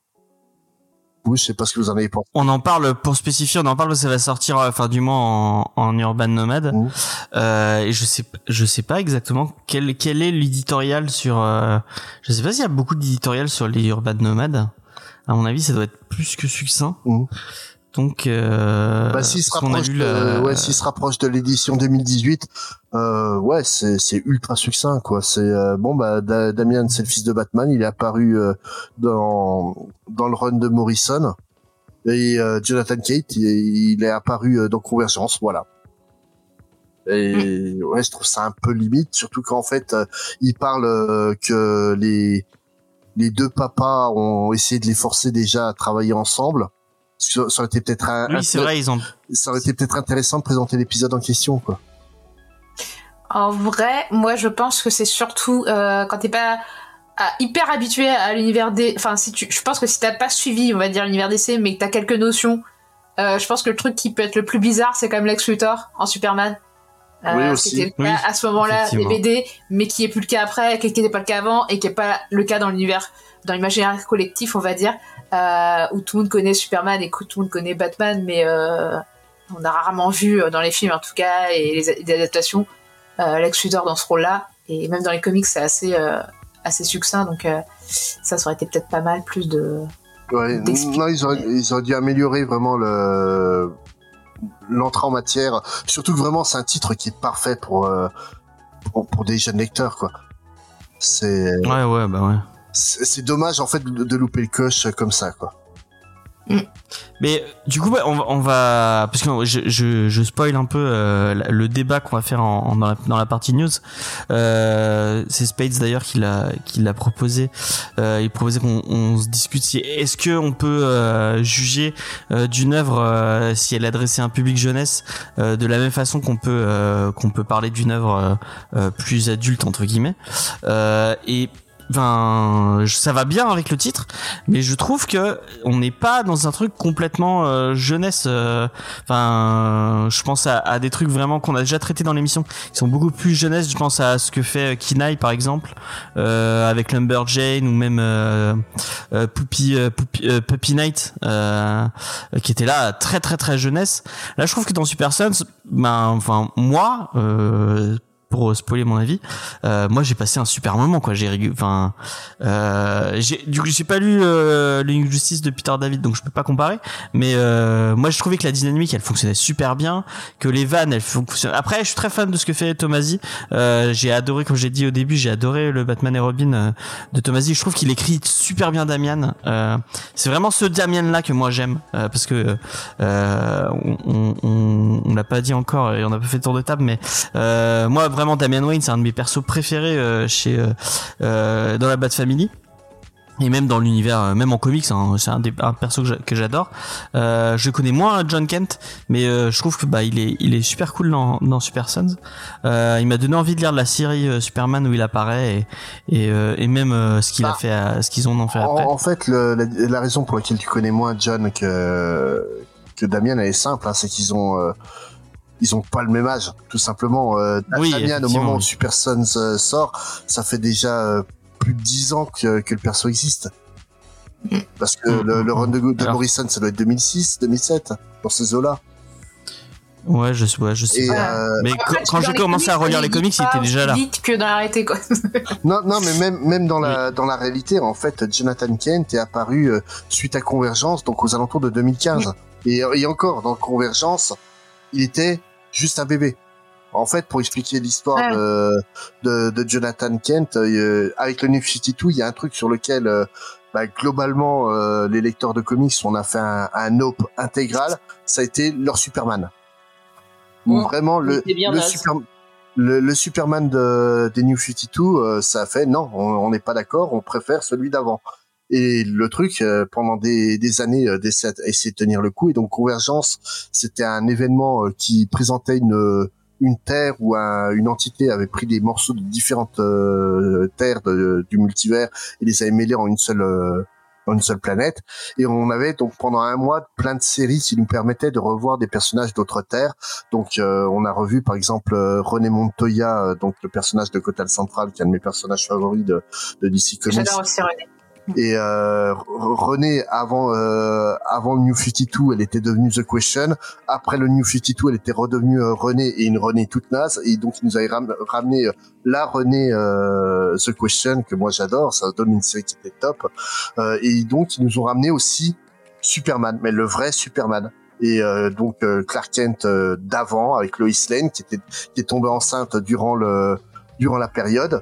coup, je sais pas ce que vous en avez pensé. On en parle pour spécifier, on en parle parce que ça va sortir, euh, enfin du moins en, en Urban Nomad. Mhm. Euh, et je sais, je sais pas exactement quel quel est l'éditorial sur. Euh, je sais pas s'il y a beaucoup d'éditorial sur les Urban Nomad. À mon avis, ça doit être plus que succinct. Mhm. Donc, euh, Bah, s'il se rapproche, de, la- ouais, s'il se rapproche de l'édition 2018, euh, ouais, c'est, c'est ultra succinct, quoi. C'est euh, bon, bah, Da- Damian, c'est le fils de Batman. Il est apparu euh, dans dans le run de Morrison et euh, Jonathan Kate, il, il est apparu euh, dans Convergence, voilà. Et ouais, je trouve ça un peu limite, surtout qu'en fait, euh, il parle euh, que les les deux papas ont essayé de les forcer déjà à travailler ensemble. Ça aurait été peut-être un, Oui, c'est vrai, ils ont. ça aurait été peut-être intéressant de présenter l'épisode en question, quoi. En vrai, moi je pense que c'est surtout euh, quand t'es pas euh, hyper habitué à l'univers des, enfin si tu, je pense que si t'as pas suivi, on va dire l'univers DC, mais que t'as quelques notions, euh, je pense que le truc qui peut être le plus bizarre, c'est quand même Lex Luthor en Superman. Euh, Oui, aussi. C'était le cas Oui, à ce moment-là des. BD, mais qui est plus le cas après, qui n'était pas le cas avant, et qui est pas le cas dans l'univers, dans l'imaginaire collectif, on va dire, euh, où tout le monde connaît Superman et que tout le monde connaît Batman, mais euh, on a rarement vu dans les films en tout cas et les, les adaptations euh, Lex Luthor dans ce rôle-là et même dans les comics c'est assez euh, assez succinct donc euh, ça ça aurait été peut-être pas mal plus de Ouais, non, ils auraient, ils auraient dû améliorer vraiment le l'entrée en matière. Surtout que vraiment, c'est un titre qui est parfait pour euh, pour, pour des jeunes lecteurs, quoi. C'est Ouais, ouais, bah ouais. c'est c'est dommage en fait de, de louper le coche comme ça, quoi. Mais du coup, on, va- on va parce que je, je, je spoil un peu euh, le débat qu'on va faire en, en- dans, la, partie news. Euh, c'est Spades d'ailleurs qui l'a qui l'a proposé. Euh, il proposait qu'on on se discute si est-ce que on peut euh, juger euh, d'une œuvre euh, si elle à un public jeunesse de la même façon qu'on peut qu'on peut parler d'une œuvre plus adulte entre guillemets. Et Je- ça va bien avec le titre, mais je trouve que on n'est pas dans un truc complètement euh, jeunesse. euh, Enfin, je pense à, à des trucs vraiment qu'on a déjà traités dans l'émission, qui sont beaucoup plus jeunesse. Je pense à ce que fait euh, Kinaï par exemple, euh, avec Lumberjane ou même euh, euh, Poopy, euh, Poopy- euh, Puppy Night, euh, qui était là très très très jeunesse. Là, je trouve que dans Super Sons, ben, enfin moi. Euh, pour spoiler mon avis, euh, moi j'ai passé un super moment quoi. J'ai, enfin, euh, j'ai, du coup j'ai pas lu euh, l'injustice de Peter David donc je peux pas comparer. Mais euh, moi je trouvais que la dynamique elle fonctionnait super bien, que les vannes elles fonctionnent. Après je suis très fan de ce que fait Tomasi. Euh, j'ai adoré comme j'ai dit au début j'ai adoré le Batman et Robin euh, de Tomasi. Je trouve qu'il écrit super bien Damian. Euh, c'est vraiment ce Damian là que moi j'aime euh, parce que euh, on, on, on, on l'a pas dit encore et on a pas fait le tour de table mais euh, moi vraiment Damian Wayne c'est un de mes persos préférés euh, chez euh, euh, dans la Bat Family. Et même dans l'univers même en comics hein, c'est un des un perso que j'a- que j'adore. Euh, je connais moins John Kent mais euh, je trouve que bah il est il est super cool dans, dans Super Sons. Euh, il m'a donné envie de lire la série Superman où il apparaît et et, et même ce qu'il a Bah, fait à- ce qu'ils ont en fait après. En, en fait, le- la, la raison pour laquelle tu connais moins John que que Damien, elle est simple, hein, c'est qu'ils ont ils ont pas le même âge, tout simplement. Euh, Oui, Damien, au moment où. Super Sons euh, sort, ça fait déjà euh, plus de 10 ans que, que le perso existe. Parce que Mm, le, mm, le run de, de Alors- Morrison, ça doit être 2006, 2007, dans ces eaux-là. ouais je sais ouais, je sais Et, euh, mais quand, quand les commencé à comics, relire les comics il était déjà là vite que dans l'arrêté quoi Non, non, mais même même dans la dans la réalité, en fait, Jonathan Kent est apparu euh, suite à Convergence, donc aux alentours de 2015. Et, et encore, dans Convergence, il était juste un bébé. En fait, pour expliquer l'histoire Ouais. de, de de Jonathan Kent, euh, avec le New 52, il y a un truc sur lequel euh, bah, globalement euh, les lecteurs de comics, on a fait un, un op intégral. Ça a été leur Superman. Vraiment le le, naze. super, le, le Superman de, des New 52, euh, ça a fait non, on on n'est pas d'accord, on préfère celui d'avant. Et le truc, euh, pendant des, des années, euh, d'essayer essayer de tenir le coup. Et donc Convergence, c'était un événement euh, qui présentait une une terre où un- une entité avait pris des morceaux de différentes euh, terres de- du multivers et les avait mêlés en une seule euh, en une seule planète. Et on avait donc pendant un mois plein de séries qui nous permettaient de revoir des personnages d'autres terres. Donc euh, on a revu par exemple René Montoya, donc le personnage de Kotal Central, qui est un de mes personnages favoris de, de DC Comics. j'adore aussi René Et euh, René, avant euh, avant le New 52, elle était devenue The Question. Après le New 52, elle était redevenue euh, René et une René toute naze. Et donc, ils nous avaient ram- ramené euh, la René euh, The Question, que moi j'adore. Ça donne une série qui était top. Euh, et donc, ils nous ont ramené aussi Superman, mais le vrai Superman. Et euh, donc euh, Clark Kent d'avant avec Lois Lane qui était qui est tombée enceinte durant le durant la période.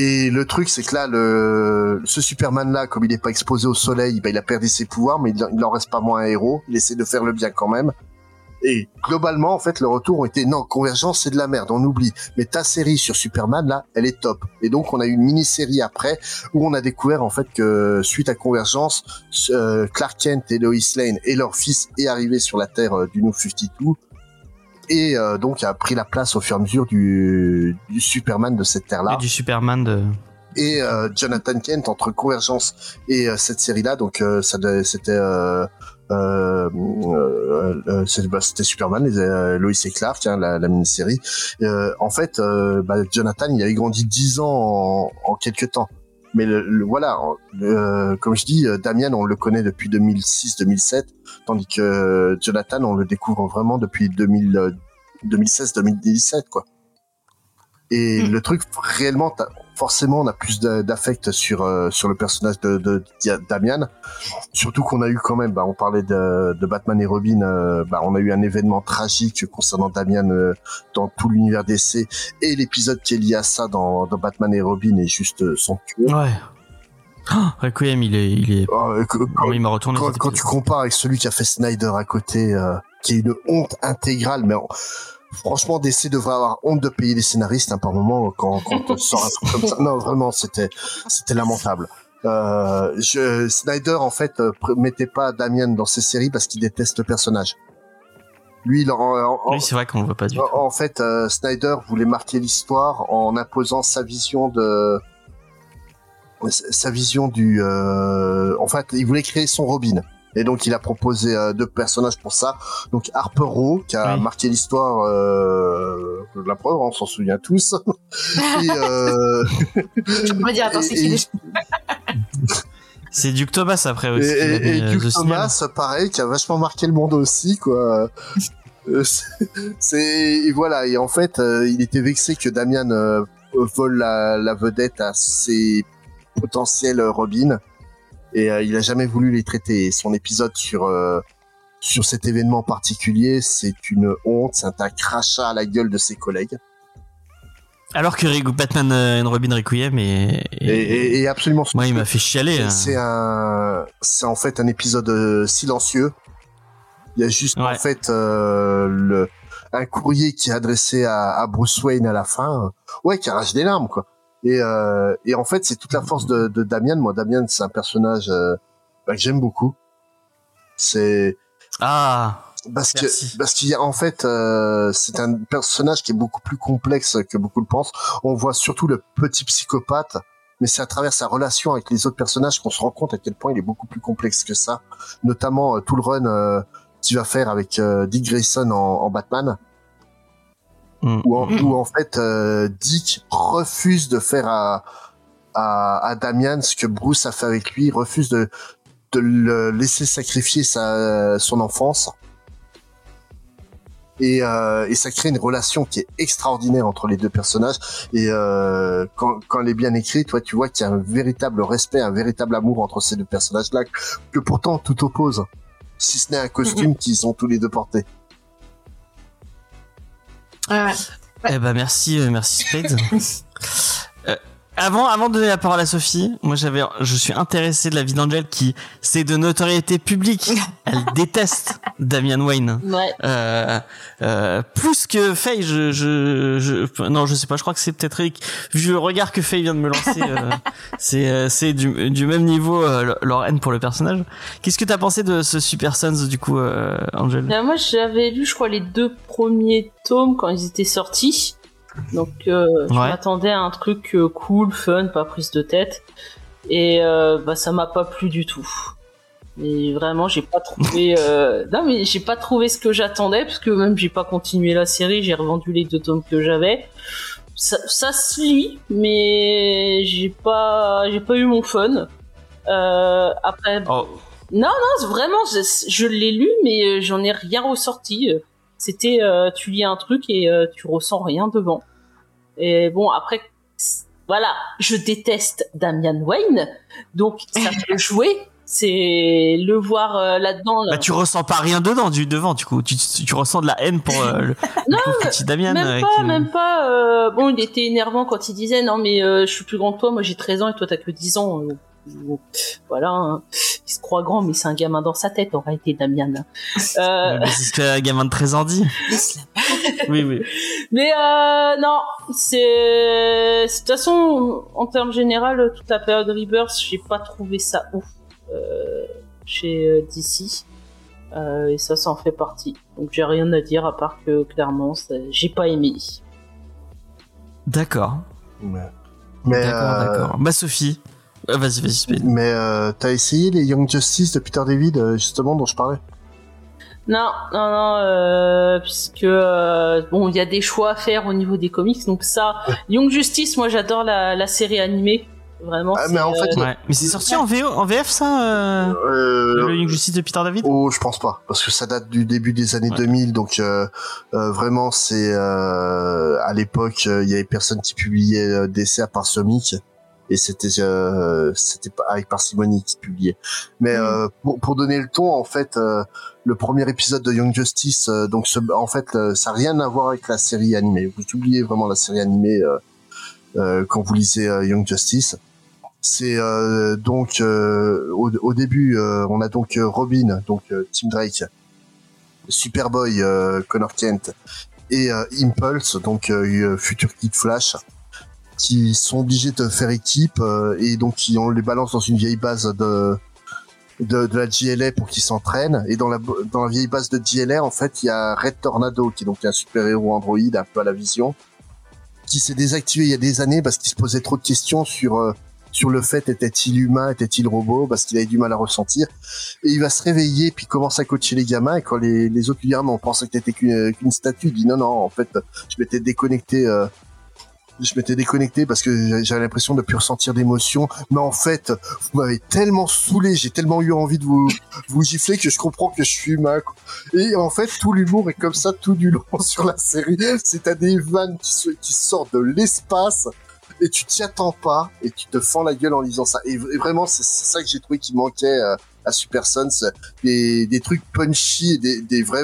Et le truc, c'est que là, le, ce Superman-là, comme il n'est pas exposé au soleil, ben, il a perdu ses pouvoirs, mais il, en reste pas moins un héros. Il essaie de faire le bien quand même. Et globalement, en fait, le retour ont été non, Convergence, c'est de la merde, on oublie. Mais ta série sur Superman, là, elle est top. Et donc, on a eu une mini-série après où on a découvert en fait que suite à Convergence, euh, Clark Kent et Lois Lane et leur fils est arrivé sur la Terre euh, du New 52 et euh, donc a pris la place au fur et à mesure du, du Superman de cette Terre-là Et du Superman de. et euh, Jonathan Kent entre Convergence et euh, cette série-là. Donc euh, ça c'était euh, euh, bah, c'était Superman, les, Lois et Clark, hein, la, la mini-série. Euh, en fait, euh, bah, Jonathan, il avait grandi 10 ans en, en quelques temps. Mais le, le- voilà, comme je dis, euh, Damian, on le connaît depuis 2006-2007, tandis que euh, Jonathan, on le découvre vraiment depuis 2000, euh, 2016-2017, quoi. Et Mm. le truc, réellement, t'as- forcément, on a plus d'a- d'affect sur euh, sur le personnage de, Damian. Surtout qu'on a eu quand même, bah, on parlait de, de Batman et Robin, euh, bah, on a eu un événement tragique concernant Damian euh, dans tout l'univers DC et l'épisode qui est lié à ça dans, dans Batman et Robin est juste son cul. Ouais. Oh, Requiem, il est, il est. Que- Comment il m'a retourné quand, quand tu compares avec celui qui a fait Snyder à côté, qui est une honte intégrale, mais on- franchement, DC devrait avoir honte de payer les scénaristes hein, par moment quand, quand on sort un truc comme ça. Non, vraiment, c'était c'était lamentable. Euh, je, Snyder, en fait, euh, mettait pas Damian dans ses séries parce qu'il déteste le personnage. Lui, il en, en- Oui, c'est vrai qu'on le voit pas du tout. en, en fait, euh, Snyder voulait marquer l'histoire en imposant sa vision de sa vision du. euh, En fait, il voulait créer son Robin. Et donc, il a proposé euh, deux personnages pour ça. Donc, Harper Row, qui a Oui. marqué l'histoire, euh, la preuve, on s'en souvient tous. Et, euh, Je peux dire, attends, c'est et- qui C'est Duke Thomas après aussi. et, euh, Duke. Thomas, pareil, qui a vachement marqué le monde aussi, quoi. C'est- voilà et en fait euh, il était vexé que Damian euh, vole la, la vedette à ses potentiels Robin et euh, il a jamais voulu les traiter et son épisode sur euh, sur cet événement particulier c'est une honte c'est un crachat à la gueule de ses collègues Alors que Batman euh, and Robin Requiem et, et, et- et absolument moi il m'a fait chialer. hein. C'est un, c'est en fait un épisode euh, silencieux. Il y a juste en fait euh, le, un courrier qui est adressé à, à Bruce Wayne à la fin. Ouais, qui arrache des larmes quoi. Et, euh, et en fait, c'est toute la force de, de Damian. Moi, Damian, c'est un personnage euh, bah, que j'aime beaucoup. C'est Ah, parce que Merci. parce qu'il y a en fait euh, c'est un personnage qui est beaucoup plus complexe que beaucoup le pensent. On voit surtout le petit psychopathe, mais c'est à travers sa relation avec les autres personnages qu'on se rend compte à quel point il est beaucoup plus complexe que ça. Notamment euh, tout le run euh, qu'il va faire avec euh, Dick Grayson en, en Batman, Mm. où en, où en fait euh, Dick refuse de faire à, à à Damian ce que Bruce a fait avec lui, il refuse de de le laisser sacrifier sa son enfance. Et, euh, et ça crée une relation qui est extraordinaire entre les deux personnages. Et euh, quand, quand elle est bien écrite toi tu vois qu'il y a un véritable respect un véritable amour entre ces deux personnages là que pourtant tout oppose si ce n'est un costume qu'ils ont tous les deux porté Ouais. eh ben merci, euh, merci Spade. Avant, avant de donner la parole à Sophie, moi j'avais, je suis intéressé de la vie d'Angel qui, c'est de notoriété publique. Elle déteste Damian Wayne. Ouais. Euh, euh, plus que Faye, je, je, je, non, je sais pas, je crois que c'est peut-être. Vu le regard que Faye vient de me lancer, euh, c'est, euh, c'est du, du même niveau, leur haine pour le personnage. Qu'est-ce que t'as pensé de ce Super Sons, du coup, euh, Angel? Là, moi, j'avais lu, je crois, les deux premiers tomes quand ils étaient sortis. Donc, euh, je Ouais. m'attendais à un truc euh, cool, fun, pas prise de tête. Et euh, bah, ça m'a pas plu du tout. Mais vraiment, j'ai pas trouvé. euh, Non, mais j'ai pas trouvé ce que j'attendais, parce que même j'ai pas continué la série, j'ai revendu les deux tomes que j'avais. ça, ça se lit, mais j'ai pas, j'ai pas eu mon fun. Euh, après, Oh, non, vraiment, je, je l'ai lu, mais j'en ai rien ressorti. C'était, euh, tu lis un truc et euh, tu ressens rien devant. Et bon, après, voilà, je déteste Damian Wayne, donc ça peut jouer. C'est le voir euh, là-dedans. là. bah tu ressens pas rien dedans du devant du coup. Tu, tu ressens de la haine pour euh, le, le Non, pauvre petit Damien. Même pas, qui- même pas. euh, bon, il était énervant quand il disait non, mais euh, je suis plus grand que toi, moi j'ai 13 ans et toi t'as que 10 ans. Voilà, hein. il se croit grand, mais c'est un gamin dans sa tête en réalité, Damian. Euh, C'est ce que un gamin de 13 ans dit. Oui, oui. mais euh, non, c'est de toute façon en termes général toute la période Rebirth, j'ai pas trouvé ça ouf euh, chez euh, DC. Euh, et ça, ça en fait partie. Donc j'ai rien à dire à part que clairement, j'ai pas aimé. D'accord. Mais, mais, D'accord, euh, d'accord. Bah Sophie, Euh, vas-y, vas-y, mais euh, t'as essayé les Young Justice de Peter David, euh, justement, dont je parlais? Non, non, non, euh, puisque euh, bon, il y a des choix à faire au niveau des comics, donc ça, Young Justice, moi j'adore la, la série animée, vraiment. Ah, mais en fait, euh, Ouais. Mais c'est sorti en VO, en VF ça, euh, euh, le Young Justice de Peter David? Oh, je pense pas, parce que ça date du début des années Ouais. 2000, donc euh, euh, vraiment c'est euh, à l'époque euh, il y avait personne qui publiait euh, d'essais à part Somic et c'était euh, c'était pas avec parcimonie qui publiait. Mais Mm. euh, pour, pour donner le ton, en fait, euh, le premier épisode de Young Justice, euh, donc ce- en fait euh, ça a rien à voir avec la série animée. Vous oubliez vraiment la série animée euh, euh, quand vous lisez Young Justice. C'est euh, donc euh, au, au début, euh, on a donc Robin, donc euh, Tim Drake, Superboy, euh, Connor Kent et euh, Impulse, donc euh, futur Kid Flash, qui sont obligés de faire équipe euh, et donc qui on les balance dans une vieille base de de, de la JLA pour qu'ils s'entraînent et dans la dans la vieille base de JLA en fait il y a Red Tornado qui est donc un super héros Android un peu à la vision qui s'est désactivé il y a des années parce qu'il se posait trop de questions sur euh, sur le fait était-il humain, était-il robot, parce qu'il avait du mal à ressentir. Et il va se réveiller, puis commence à coacher les gamins. Et quand les, les autres lui disent, Ah, on pensait que t'étais qu'une qu'une statue, il dit non, non, en fait, je m'étais déconnecté. euh, je m'étais déconnecté parce que j'avais l'impression de plus ressentir d'émotion. Mais en fait, vous m'avez tellement saoulé, j'ai tellement eu envie de vous, vous gifler que je comprends que je suis humain. Et en fait, tout l'humour est comme ça tout du long sur la série. C'est à des vannes qui, sortent de l'espace et tu t'y attends pas et tu te fends la gueule en lisant ça. Et, vraiment, c'est ça que j'ai trouvé qui manquait euh, à Super Sons, des, des trucs punchy, des vrais,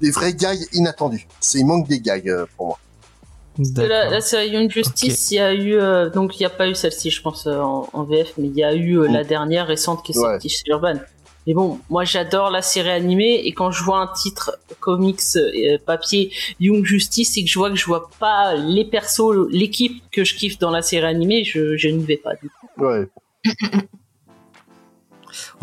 des vrais gags inattendus. C'est il manque des gags euh, pour moi. De la, la série Young Justice, il y a eu, euh, donc il n'y a pas eu celle-ci, je pense, euh, en, en VF, mais il y a eu euh, la dernière récente qui est Ouais. sortie chez Urban. Mais bon, moi j'adore la série animée et quand je vois un titre comics euh, papier Young Justice et que je vois que je vois pas les persos, l'équipe que je kiffe dans la série animée, je, je n'y vais pas. Du coup. Ouais.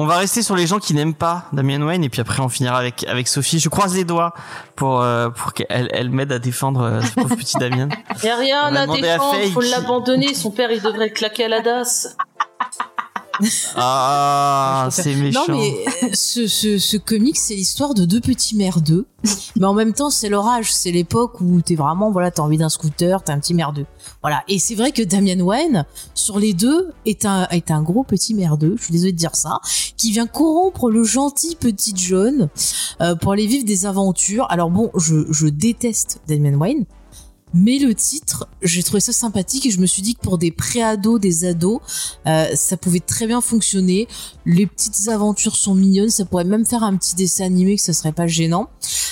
On va rester sur les gens qui n'aiment pas Damien Wayne et puis après on finira avec avec Sophie. Je croise les doigts pour euh, pour qu'elle elle m'aide à défendre euh, ce pauvre petit Damien. Il y a On rien va à à défendre, Faye faut l'abandonner. Son père, il devrait claquer à la DAS. Ah, c'est méchant. Non mais euh, ce, ce, ce comic c'est l'histoire de deux petits merdeux, mais en même temps c'est l'orage, c'est l'époque où t'es vraiment voilà t'as envie d'un scooter, t'es un petit merdeux, voilà. Et c'est vrai que Damian Wayne sur les deux est un est un gros petit merdeux, je suis désolée de dire ça, qui vient corrompre le gentil petit John euh, pour aller vivre des aventures. Alors bon, je je déteste Damian Wayne. Mais le titre, j'ai trouvé ça sympathique et je me suis dit que pour des pré-ados, des ados, euh, ça pouvait très bien fonctionner les petites aventures sont mignonnes, ça pourrait même faire un petit dessin animé que ça serait pas gênant.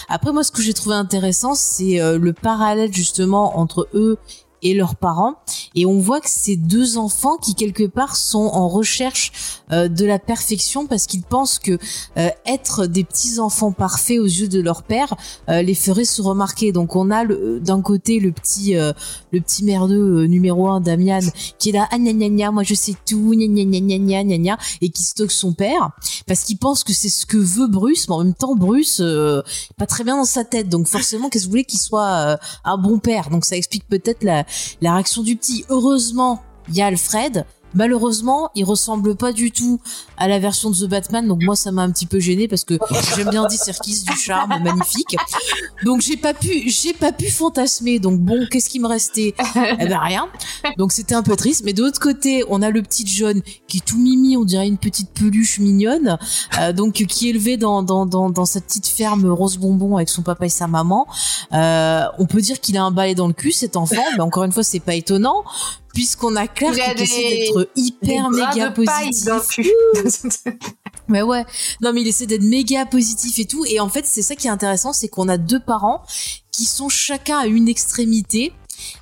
Après moi ce que j'ai trouvé intéressant c'est euh, le parallèle justement entre eux et leurs parents. Et on voit que c'est deux enfants qui quelque part sont en recherche euh, de la perfection parce qu'ils pensent que euh, être des petits enfants parfaits aux yeux de leur père euh, les ferait se remarquer. Donc on a le- d'un côté le petit euh, le petit merdeux euh, numéro un Damian qui est là ah gna gna gna moi je sais tout gna gna gna gna gna gna et qui stocke son père parce qu'il pense que c'est ce que veut Bruce mais en même temps Bruce euh, pas très bien dans sa tête. Donc forcément qu'est-ce que vous voulez qu'il soit euh, un bon père? Donc ça explique peut-être la, la réaction du petit heureusement il y a Alfred Malheureusement, il ressemble pas du tout à la version de The Batman, donc moi ça m'a un petit peu gêné parce que j'aime bien Andy Serkis, du charme, magnifique. Donc j'ai pas pu, j'ai pas pu fantasmer. Donc bon, qu'est-ce qui me restait? Eh ben rien. Donc c'était un peu triste. Mais de l'autre côté, on a le petit John qui est tout mimi, on dirait une petite peluche mignonne, euh, donc qui est élevé dans dans dans dans sa petite ferme rose bonbon avec son papa et sa maman. Euh, on peut dire qu'il a un balai dans le cul cet enfant, mais encore une fois c'est pas étonnant puisqu'on a Claire qui essaie des- d'être hyper méga positif. Mais ouais, non mais il essaie d'être méga positif et tout. Et en fait, c'est ça qui est intéressant, c'est qu'on a deux parents qui sont chacun à une extrémité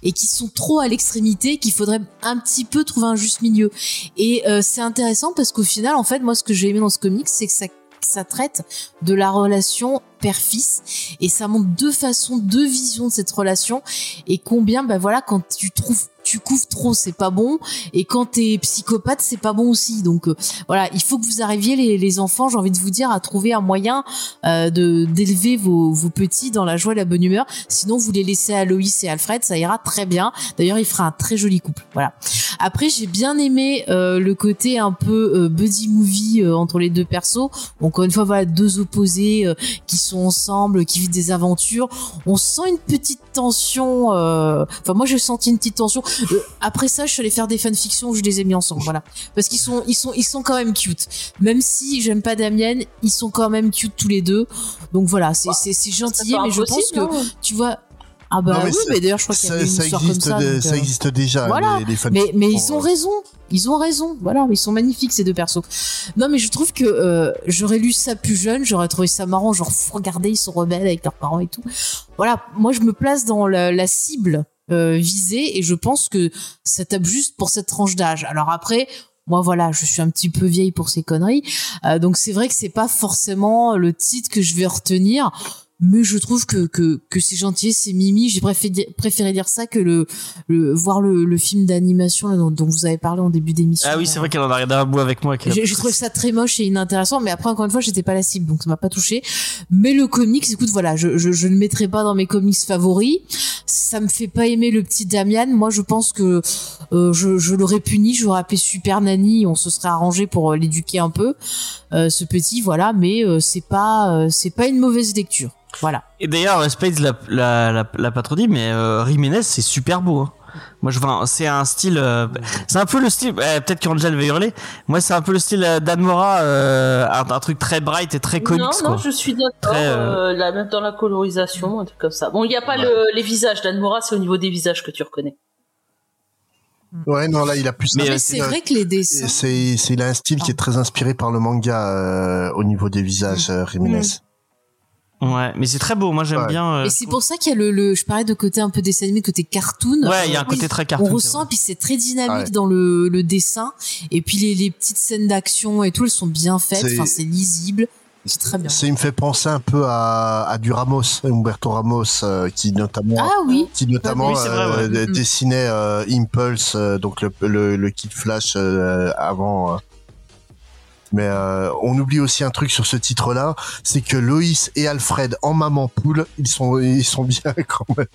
et qui sont trop à l'extrémité, qu'il faudrait un petit peu trouver un juste milieu. Et euh, c'est intéressant parce qu'au final, en fait, moi, ce que j'ai aimé dans ce comic, c'est que ça ça traite de la relation père-fils et ça montre deux façons, deux visions de cette relation et combien, ben voilà, quand tu trouves, tu couvres trop, c'est pas bon et quand t'es psychopathe, c'est pas bon aussi. Donc euh, voilà, il faut que vous arriviez les, enfants, j'ai envie de vous dire, à trouver un moyen euh, d'élever vos, vos petits dans la joie et la bonne humeur. Sinon, vous les laissez à Loïs et Alfred, ça ira très bien. D'ailleurs, il fera un très joli couple. Voilà. Après, j'ai bien aimé euh, le côté un peu buddy movie entre les deux persos. Encore une fois, voilà, deux opposés qui sont ensemble, qui vivent des aventures. On sent une petite tension. euh, Enfin, moi, j'ai senti une petite tension. Euh, après ça, je suis allée faire des fanfictions où je les ai mis ensemble. Voilà, parce qu'ils sont, ils sont, ils sont quand même cute. Même si j'aime pas Damien, ils sont quand même cute tous les deux. Donc voilà, c'est c'est c'est gentil, mais je pense que hein. tu vois. Ah bah Non, mais oui, ça- mais d'ailleurs, je crois qu'il y ça, avait une ça histoire comme existe, ça. de- donc, ça euh, existe déjà. voilà. les, les fans mais, mais ils ont euh, raison. Ils ont raison. Voilà, ils sont magnifiques ces deux persos. Non, mais je trouve que euh, j'aurais lu ça plus jeune, j'aurais trouvé ça marrant. Genre, regardez, ils sont rebelles avec leurs parents et tout. Voilà, moi je me place dans la, la cible euh, visée et je pense que ça tape juste pour cette tranche d'âge. Alors après. Moi voilà, je suis un petit peu vieille pour ces conneries, Euh, donc c'est vrai que c'est pas forcément le titre que je vais retenir, mais je trouve que que, que c'est gentil, c'est mimi. J'ai préféré, préféré dire ça que le, le voir le, le film d'animation dont, dont vous avez parlé en début d'émission. Ah oui, c'est vrai qu'elle en a regardé un bout avec moi. a- J'ai j'ai trouvé ça très moche et inintéressant, mais après encore une fois, j'étais pas la cible, donc ça m'a pas touché. Mais le comics, écoute, voilà, je, je, je ne mettrai pas dans mes comics favoris. Ça me fait pas aimer le petit Damian. Moi, je pense que euh, je, je l'aurais puni, j'aurais appelé Super Nanny, on se serait arrangé pour euh, l'éduquer un peu, euh, ce petit, voilà. Mais euh, c'est pas, euh, c'est pas une mauvaise lecture, voilà. Et d'ailleurs, Spades l'a, l'a, l'a, l'a pas trop dit, mais euh, Jiménez, c'est super beau. Hein. Moi, je enfin, c'est un style. euh, c'est un peu le style. euh, peut-être qu'Angel va hurler. Moi, c'est un peu le style euh, d'Anne Mora, euh, un, un truc très bright et très comics. non, quoi. non, je suis d'accord. Très, euh, euh, là, même dans la colorisation, un truc comme ça. Bon, il n'y a pas le- les visages d'Anmora, c'est au niveau des visages que tu reconnais. Ouais, non, là, il a plus. Mais, Mais c'est vrai que les dessins. C'est, c'est, il a un style qui est très inspiré par le manga euh, au niveau des visages, euh, Jiménez. Ouais, mais c'est très beau. Moi, j'aime Ouais. bien. euh, Et c'est pour ça qu'il y a le, le, je parlais de côté un peu dessin animé, côté cartoon. Ouais, il y a un Oui, côté très cartoon. on ressent, puis c'est très dynamique Ouais. dans le, le dessin. Et puis les, les petites scènes d'action et tout, elles sont bien faites. C'est- Enfin, c'est lisible. C'est très bien. C'est, il me fait penser un peu à, à du Ramos, Humberto Ramos, euh, qui notamment, Ah oui. qui notamment Oui, vrai, euh, dessinait euh, Impulse, euh, donc le, le, le Kid Flash euh, avant. Mais euh, on oublie aussi un truc sur ce titre-là, c'est que Loïs et Alfred en maman poule, ils sont ils sont bien quand même.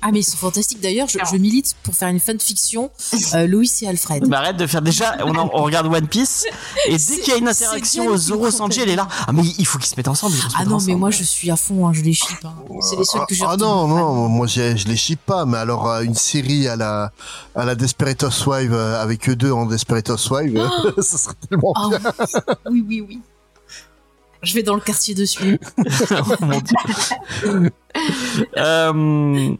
Ah mais ils sont fantastiques. D'ailleurs, je, je milite pour faire une fanfiction euh, Loïs et Alfred. Bah arrête de faire déjà, on, en- on regarde One Piece et dès qu'il y a une interaction Zoro Sanji, elle est là. Ah mais il faut qu'ils se mettent ensemble. se Ah non, mais moi je suis à fond, hein, je les chip. Hein. C'est les seuls que j'ai Ah retenus. non non, moi je les chip pas, mais alors euh, une série à la à la Desperate Housewives euh, avec eux deux en Desperate Housewives, ça serait tellement Ah oui, oui, oui. Je vais dans le quartier dessus. Oh, mon Dieu. Euh,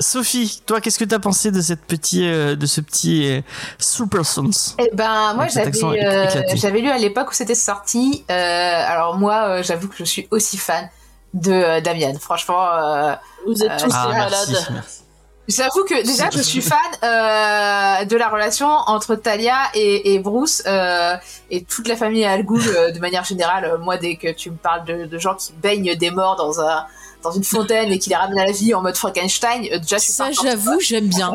Sophie, toi, qu'est-ce que t'as pensé de cette petit, euh, de ce petit euh, Super Sons? Eh ben moi j'avais euh, j'avais lu à l'époque où c'était sorti. Euh, alors moi euh, j'avoue que je suis aussi fan de euh, Damien. Franchement, euh, Vous êtes Euh, tous Ah, des merci, malades. merci. j'avoue que déjà je suis fan euh, de la relation entre Talia et, et Bruce euh, et toute la famille Al Ghul euh, de manière générale. Moi dès que tu me parles de, de gens qui baignent des morts dans un dans une fontaine et qui les ramènent à la vie en mode Frankenstein, euh, déjà je suis Ça, j'avoue, j'aime bien.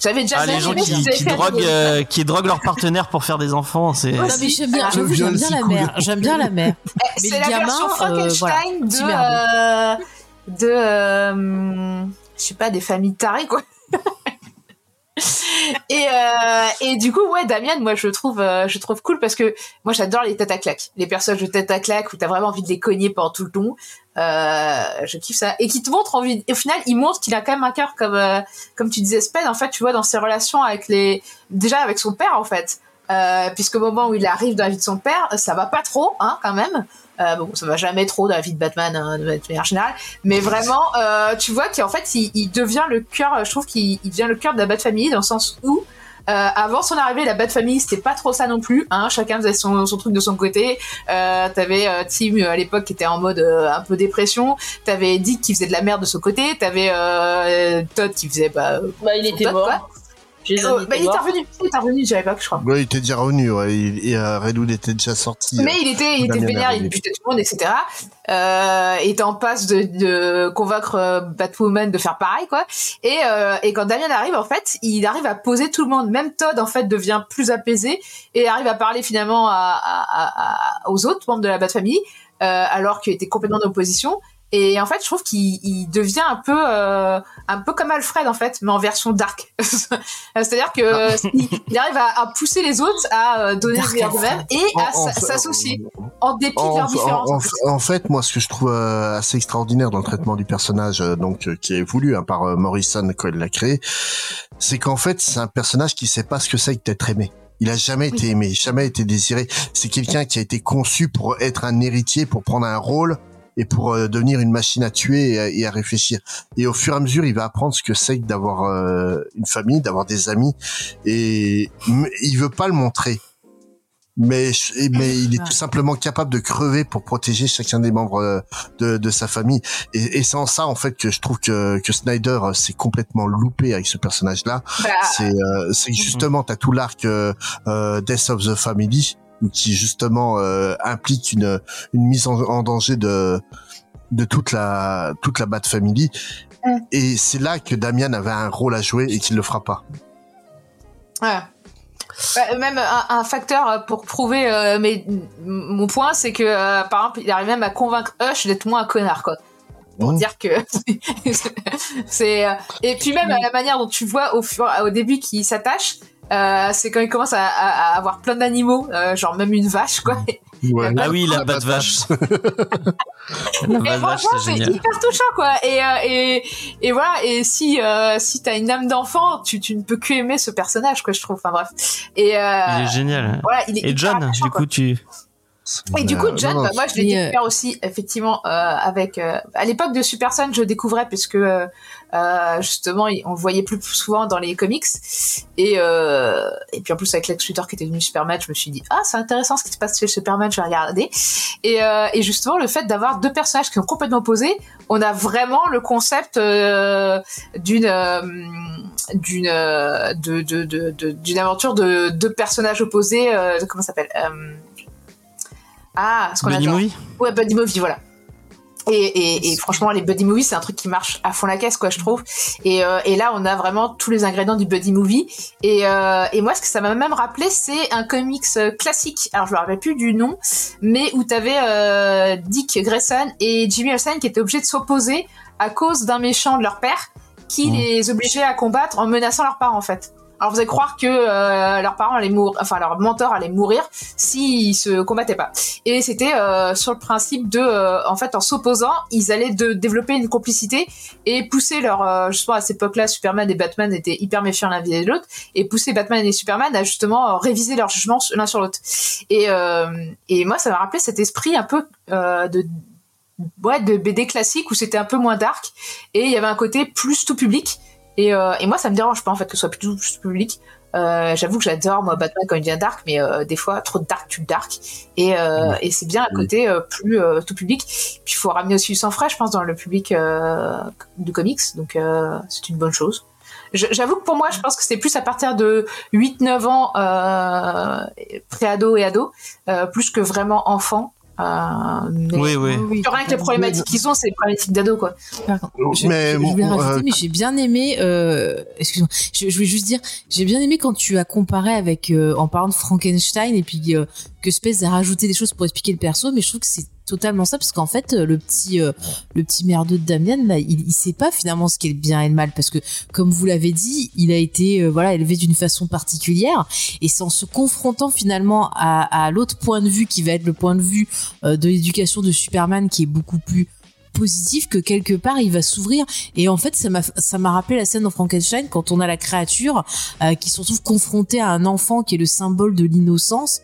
J'avais déjà Ah, les gens aimé qui, droguent, euh, qui droguent leurs partenaires pour faire des enfants, c'est. Non, mais j'aime bien, Ah, j'aime bien la cool. mère. J'aime bien la mère. Eh, Mais c'est le la gamin, version euh, Frankenstein voilà, de, euh, de, euh, je sais pas, des familles tarées quoi. et euh, et du coup ouais Damien moi je trouve euh, je trouve cool parce que moi j'adore les têtes à claques. Les personnages de tête à claques où t'as vraiment envie de les cogner pendant tout le long. Euh, je kiffe ça. Et qui te montre envie au final il montre qu'il a quand même un cœur comme comme tu disais Sped en fait tu vois dans ses relations avec les déjà avec son père en fait. Puisqu'au moment où il arrive dans la vie de son père ça va pas trop hein quand même euh, bon, ça va jamais trop dans la vie de Batman hein, de manière générale, mais vraiment, euh, tu vois qu'en fait, il, il devient le cœur. Je trouve qu'il il devient le cœur de la Bat Family dans le sens où. Euh, avant son arrivée, la Bat Family, c'était pas trop ça non plus. Hein, chacun faisait son, son truc de son côté. Euh, T'avais euh, Tim à l'époque qui était en mode un peu dépression. T'avais Dick qui faisait de la merde de son côté. T'avais Todd qui faisait bah, Bah, il était Todd, mort. quoi. Oh, bah, il était mort. revenu. Il était revenu, j'avais pas que je crois. Ouais, il était déjà revenu, ouais. Il- Et euh, Redwood était déjà sorti. Mais il était, il était vénère, il butait tout le monde, etc. Euh, il était en passe de, de convaincre euh, Batwoman de faire pareil, quoi. Et, euh, et quand Damien arrive, en fait, il arrive à poser tout le monde. Même Todd, en fait, devient plus apaisé et arrive à parler finalement à, à- à- à- aux autres membres de la Bat-Famille, euh, alors qu'il était complètement en opposition. Et en fait, je trouve qu'il il devient un peu, euh, un peu comme Alfred en fait, mais en version dark. C'est-à-dire que il, il arrive à, à pousser les autres à euh, donner Dark le meilleur d'eux-mêmes et à En- en- s- s'associer en dépit de leurs différences. en- fait. en fait, moi, ce que je trouve euh, assez extraordinaire dans le traitement du personnage, euh, donc euh, qui est voulu hein, par euh, Morrison quand il l'a créé, c'est qu'en fait, c'est un personnage qui sait pas ce que c'est que d'être aimé. Il a jamais été aimé, jamais été désiré. C'est quelqu'un qui a été conçu pour être un héritier, pour prendre un rôle et pour euh, devenir une machine à tuer et à, et à réfléchir. Et au fur et à mesure, il va apprendre ce que c'est que d'avoir euh, une famille, d'avoir des amis. Et il veut pas le montrer. Mais, mais il est tout simplement capable de crever pour protéger chacun des membres euh, de, de sa famille. Et, et c'est en ça, en fait, que je trouve que, que Snyder euh, s'est complètement loupé avec ce personnage-là. Bah, C'est euh, c'est que justement, t'as tout l'arc euh, euh, Death of the Family, qui justement euh, implique une, une mise en, en danger de, de toute la, toute la Bat Family. Mm. Et c'est là que Damian avait un rôle à jouer et qu'il le fera pas. ouais. Bah, même un, un facteur pour prouver euh, mes- mon point, c'est que euh, par exemple, il arrive même à convaincre Hush d'être moins un connard, quoi. Pour Mmh. dire que c'est euh, et puis même à la manière dont tu vois au au début qu'il s'attache, euh, c'est quand il commence à, à- à avoir plein d'animaux, euh, genre même une vache, quoi. Ouais. Ah oui, la batte vache. C'est hyper touchant, quoi. Et, euh, et, et voilà. Et si, euh, si t'as une âme d'enfant, tu, tu ne peux que aimer ce personnage, quoi, je trouve. Enfin, bref. Et, euh, Il est génial. voilà, il est Et John, du quoi. coup, tu. Et du coup, John, non, non, bah, moi, je l'ai euh, découvert aussi, effectivement, euh, avec. euh, à l'époque de Super Son, je le découvrais puisque euh, justement, on le voyait plus souvent dans les comics. Et euh, et puis en plus avec Lex Luthor qui était devenu Superman, je me suis dit ah c'est intéressant ce qui se passe chez Superman, je vais regarder. Et euh, et justement le fait d'avoir deux personnages qui sont complètement opposés, on a vraiment le concept d'une d'une de de de d'une aventure de deux personnages opposés. comment ça s'appelle Ah, ce qu'on Buddy adore. Movie? Ouais, buddy movie, voilà. Et, et, et franchement, les buddy movies, c'est un truc qui marche à fond la caisse, quoi, je trouve. Et, euh, et là, on a vraiment tous les ingrédients du buddy movie. Et, euh, et moi, ce que ça m'a même rappelé, c'est un comics euh, classique. Alors, je me rappelle plus du nom, mais où t'avais euh, Dick Grayson et Jimmy Olsen qui étaient obligés de s'opposer à cause d'un méchant de leur père qui Mhm. les obligeait à combattre en menaçant leurs parents, en fait. Alors allez croire que euh, leurs parents allaient mourir, enfin leur mentor allait mourir s'ils se combattaient pas. Et c'était euh, sur le principe de, euh, en fait, en s'opposant, ils allaient de développer une complicité et pousser leur, euh, justement à cette époque-là, Superman et Batman étaient hyper méfiants l'un vis-à-vis de l'autre, et pousser Batman et Superman à justement euh, réviser leur jugement l'un sur l'autre. Et, euh, et moi, ça m'a rappelé cet esprit un peu euh, de ouais, de BD classique où c'était un peu moins dark et il y avait un côté plus tout public. Et, euh, et moi, ça me dérange pas en fait que ce soit plus tout public. Euh, J'avoue que j'adore moi Batman quand il devient dark, mais euh, des fois trop dark le dark. Et, euh, et c'est bien à côté euh, plus euh, tout public. Puis il faut ramener aussi du sang frais, je pense, dans le public euh, de comics. Donc euh, c'est une bonne chose. J'avoue que pour moi, je pense que c'est plus à partir de 8-9 ans, euh, pré-ado et ado, euh, plus que vraiment enfant. Euh, mais Oui, oui. Oui, rien que les problématiques qu'ils ont, c'est les problématiques d'ado, quoi. Je, Mais je bon, rajouter, euh, mais j'ai bien aimé. Euh, excuse-moi, je, je voulais juste dire, j'ai bien aimé quand tu as comparé avec, euh, en parlant de Frankenstein et puis euh, que Space a rajouté des choses pour expliquer le perso, mais je trouve que c'est totalement ça parce qu'en fait le petit euh, le petit merdeux de Damien là, il, il sait pas finalement ce qu'est le bien et le mal parce que comme vous l'avez dit il a été euh, voilà élevé d'une façon particulière et c'est en se confrontant finalement à, à l'autre point de vue qui va être le point de vue euh, de l'éducation de Superman qui est beaucoup plus positif que quelque part il va s'ouvrir. Et en fait ça m'a ça m'a rappelé la scène dans Frankenstein quand on a la créature euh, qui se retrouve confrontée à un enfant qui est le symbole de l'innocence.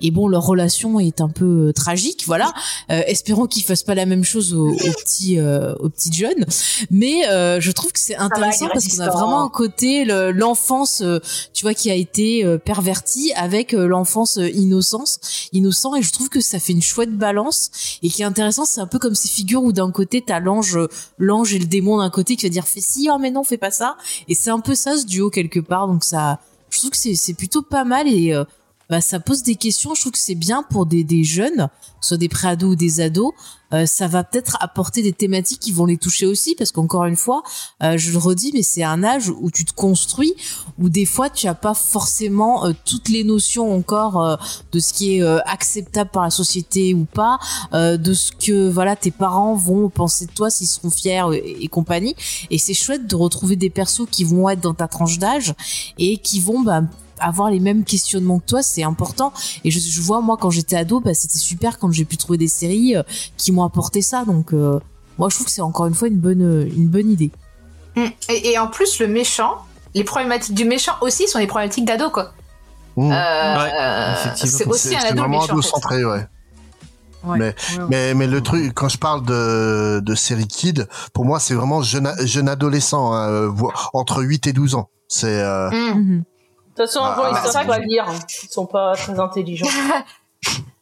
Et bon leur relation est un peu euh, tragique voilà. Euh, espérons qu'ils fassent pas la même chose aux, aux petits euh, aux petits jeunes mais euh, je trouve que c'est intéressant parce qu'on a vraiment un côté le- l'enfance euh, tu vois qui a été pervertie avec l'enfance innocence innocent. Et je trouve que ça fait une chouette balance. Et qui est intéressant c'est un peu comme ces figures où d'un côté t'as l'ange euh, l'ange et le démon d'un côté qui va dire fais ci oh mais non fais pas ça. Et c'est un peu ça ce duo quelque part. Donc ça je trouve que c'est c'est plutôt pas mal. Et euh, bah, ça pose des questions. Je trouve que c'est bien pour des, des jeunes que ce soit des préados ou des ados. Euh, ça va peut-être apporter des thématiques qui vont les toucher aussi parce qu'encore une fois euh, je le redis mais c'est un âge où tu te construis où des fois tu as pas forcément euh, toutes les notions encore euh, de ce qui est euh, acceptable par la société ou pas euh, de ce que voilà tes parents vont penser de toi s'ils seront fiers et, et compagnie. Et c'est chouette de retrouver des persos qui vont être dans ta tranche d'âge et qui vont bah, avoir les mêmes questionnements que toi c'est important et je, je vois moi quand j'étais ado bah, c'était super quand j'ai pu trouver des séries euh, qui m'ont apporté ça donc euh, moi je trouve que c'est encore une fois une bonne une bonne idée Mm. Et, et en plus, le méchant, les problématiques du méchant aussi sont des problématiques d'ado, quoi. Mmh. Euh, Ouais, c'est aussi un ado vraiment méchant. en fait. ado-centré, ouais. Ouais. Mais, mais, mais le truc, quand je parle de, de série kid, pour moi, c'est vraiment jeune, jeune adolescent, hein, euh, entre 8 et 12 ans. C'est, euh, Mm. Mhm. De toute façon, Ah, avant, bah, ils c'est savent pas lire. hein. Ils sont pas très intelligents.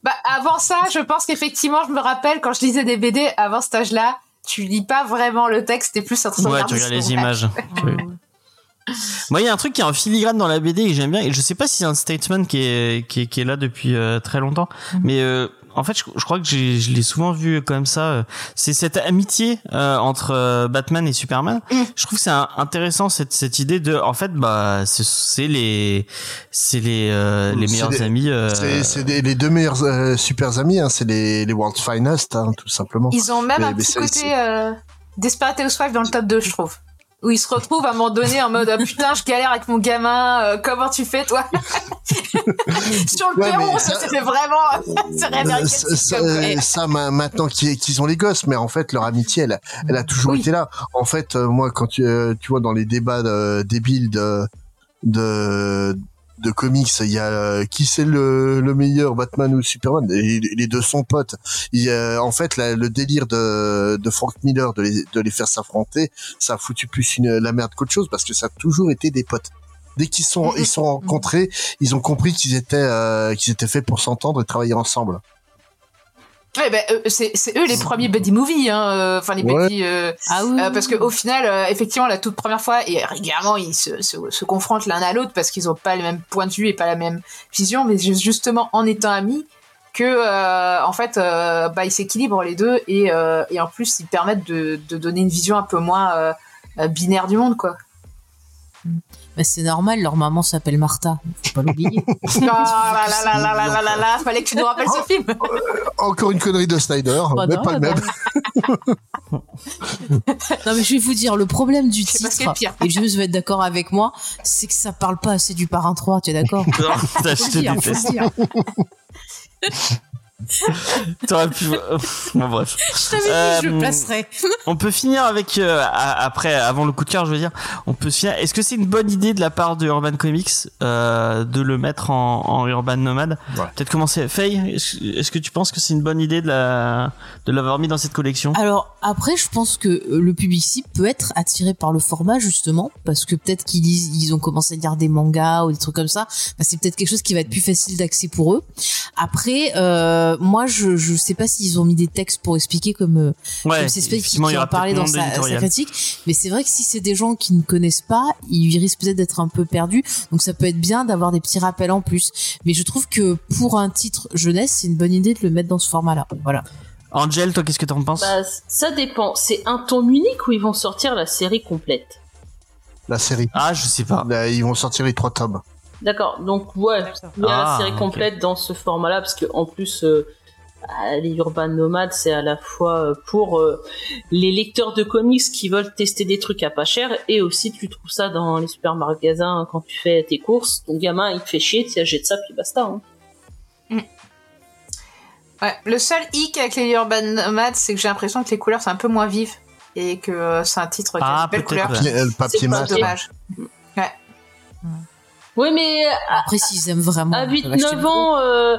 Bah, avant ça, je pense qu'effectivement, je me rappelle quand je lisais des BD avant cet âge-là, tu lis pas vraiment le texte, t'es plus en train de Ouais, regarder tu regardes les images. Moi, il y a un truc qui est en filigrane dans la BD et que j'aime bien. Et je sais pas si c'est un statement qui est, qui est, qui est là depuis euh, très longtemps. Mhm. Mais euh, en fait, je, je crois que j'ai, je l'ai souvent vu comme ça. euh, C'est cette amitié euh, entre euh, Batman et Superman. Mm. Je trouve que c'est intéressant cette, cette idée de, en fait, bah, c'est, c'est les, c'est les, euh, les C'est meilleurs les- amis. euh, c'est, c'est des- les deux meilleurs euh, super amis, hein, c'est les, les World's Finest, hein, tout simplement. Ils ont même Mais- un mais petit côté euh, Desperate Housewives dans le top 2, je trouve. Où ils se retrouvent à un moment donné en mode ah, putain, je galère avec mon gamin, euh, comment tu fais toi? Sur le Ouais, perron, ça, ça- c'était vraiment. Euh, ça, ça, euh, ça, ma- maintenant qu'ils ont les gosses, mais en fait leur amitié, elle, elle a toujours Oui. été là. En fait, euh, moi, quand tu, euh, tu vois dans les débats de- débiles de, de de comics, il y a euh, qui c'est le, le meilleur Batman ou Superman? Et Les deux sont potes. Il y a- en fait, la- le délire de, de Frank Miller de les, de les faire s'affronter, ça a foutu plus une, la merde qu'autre chose parce que ça a toujours été des potes. Dès qu'ils sont ils sont rencontrés, ils ont compris qu'ils étaient euh, qu'ils étaient faits pour s'entendre et travailler ensemble. Ouais, ben, euh, c'est c'est eux les premiers buddy movies, hein, euh, enfin les Ouais. buddy. euh, ah oui euh, parce que au final, euh, effectivement, la toute première fois, et régulièrement, ils se, se, se confrontent l'un à l'autre parce qu'ils ont pas le même point de vue et pas la même vision, mais ju- justement en étant amis que euh, en fait, euh, bah, ils s'équilibrent les deux et, euh, et en plus ils permettent de, de donner une vision un peu moins binaire du monde, quoi. Mais c'est normal, leur maman s'appelle Martha. Faut pas l'oublier. oh là là là là là là là, fallait que tu nous rappelles ce oh, film. Euh, encore une connerie de Snyder, bah mais pas bah le même. non mais je vais vous dire, le problème du titre, et je vais être d'accord avec moi, c'est que ça parle pas assez du parrain 3, tu es d'accord? Non, je te déteste. T'aurais pu. Bon, bref. je t'avais dit je Euh, On peut finir avec euh, a- après avant le coup de cœur, je veux dire. On peut finir. Est-ce que c'est une bonne idée de la part de Urban Comics euh, de le mettre en, en Urban Nomade? Ouais. Peut-être commencer. Faye, est-ce que tu penses que c'est une bonne idée de la de l'avoir mis dans cette collection? Alors après, je pense que le public cible peut être attiré par le format justement parce que peut-être qu'ils lisent, ils ont commencé à lire des mangas ou des trucs comme ça. Bah, c'est peut-être quelque chose qui va être plus facile d'accès pour eux. Après, euh, moi, je je sais pas s'ils ont mis des textes pour expliquer comme euh, Ouais. c'est qui, qui en parlait dans sa, sa critique. Mais c'est vrai que si c'est des gens qui ne connaissent pas, ils risquent peut-être d'être un peu perdus. Donc ça peut être bien d'avoir des petits rappels en plus. Mais je trouve que pour un titre jeunesse, c'est une bonne idée de le mettre dans ce format-là. Voilà. Angel, toi, qu'est-ce que t'en penses? Bah, ça dépend. C'est un tome unique ou ils vont sortir la série complète? La série. Ah, je sais pas. Là, ils vont sortir les trois tomes. D'accord, donc ouais, il y a la Ah, série complète dans ce format-là, parce que en plus, euh, ah, les Urban Nomades, c'est à la fois euh, pour euh, les lecteurs de comics qui veulent tester des trucs à pas cher, et aussi tu trouves ça dans les super magasins quand tu fais tes courses. Ton gamin, il te fait chier, tu achètes ça, puis basta. Hein. Ouais, le seul hic avec les Urban Nomades, c'est que j'ai l'impression que les couleurs sont un peu moins vives et que euh, c'est un titre qui a Ah, de belles peut-être, couleurs. ouais. Le papier C'est pas mat. C'est dommage. Oui, mais à, Après, s'ils aiment vraiment. à ils peuvent acheter 8-9 le ans, euh,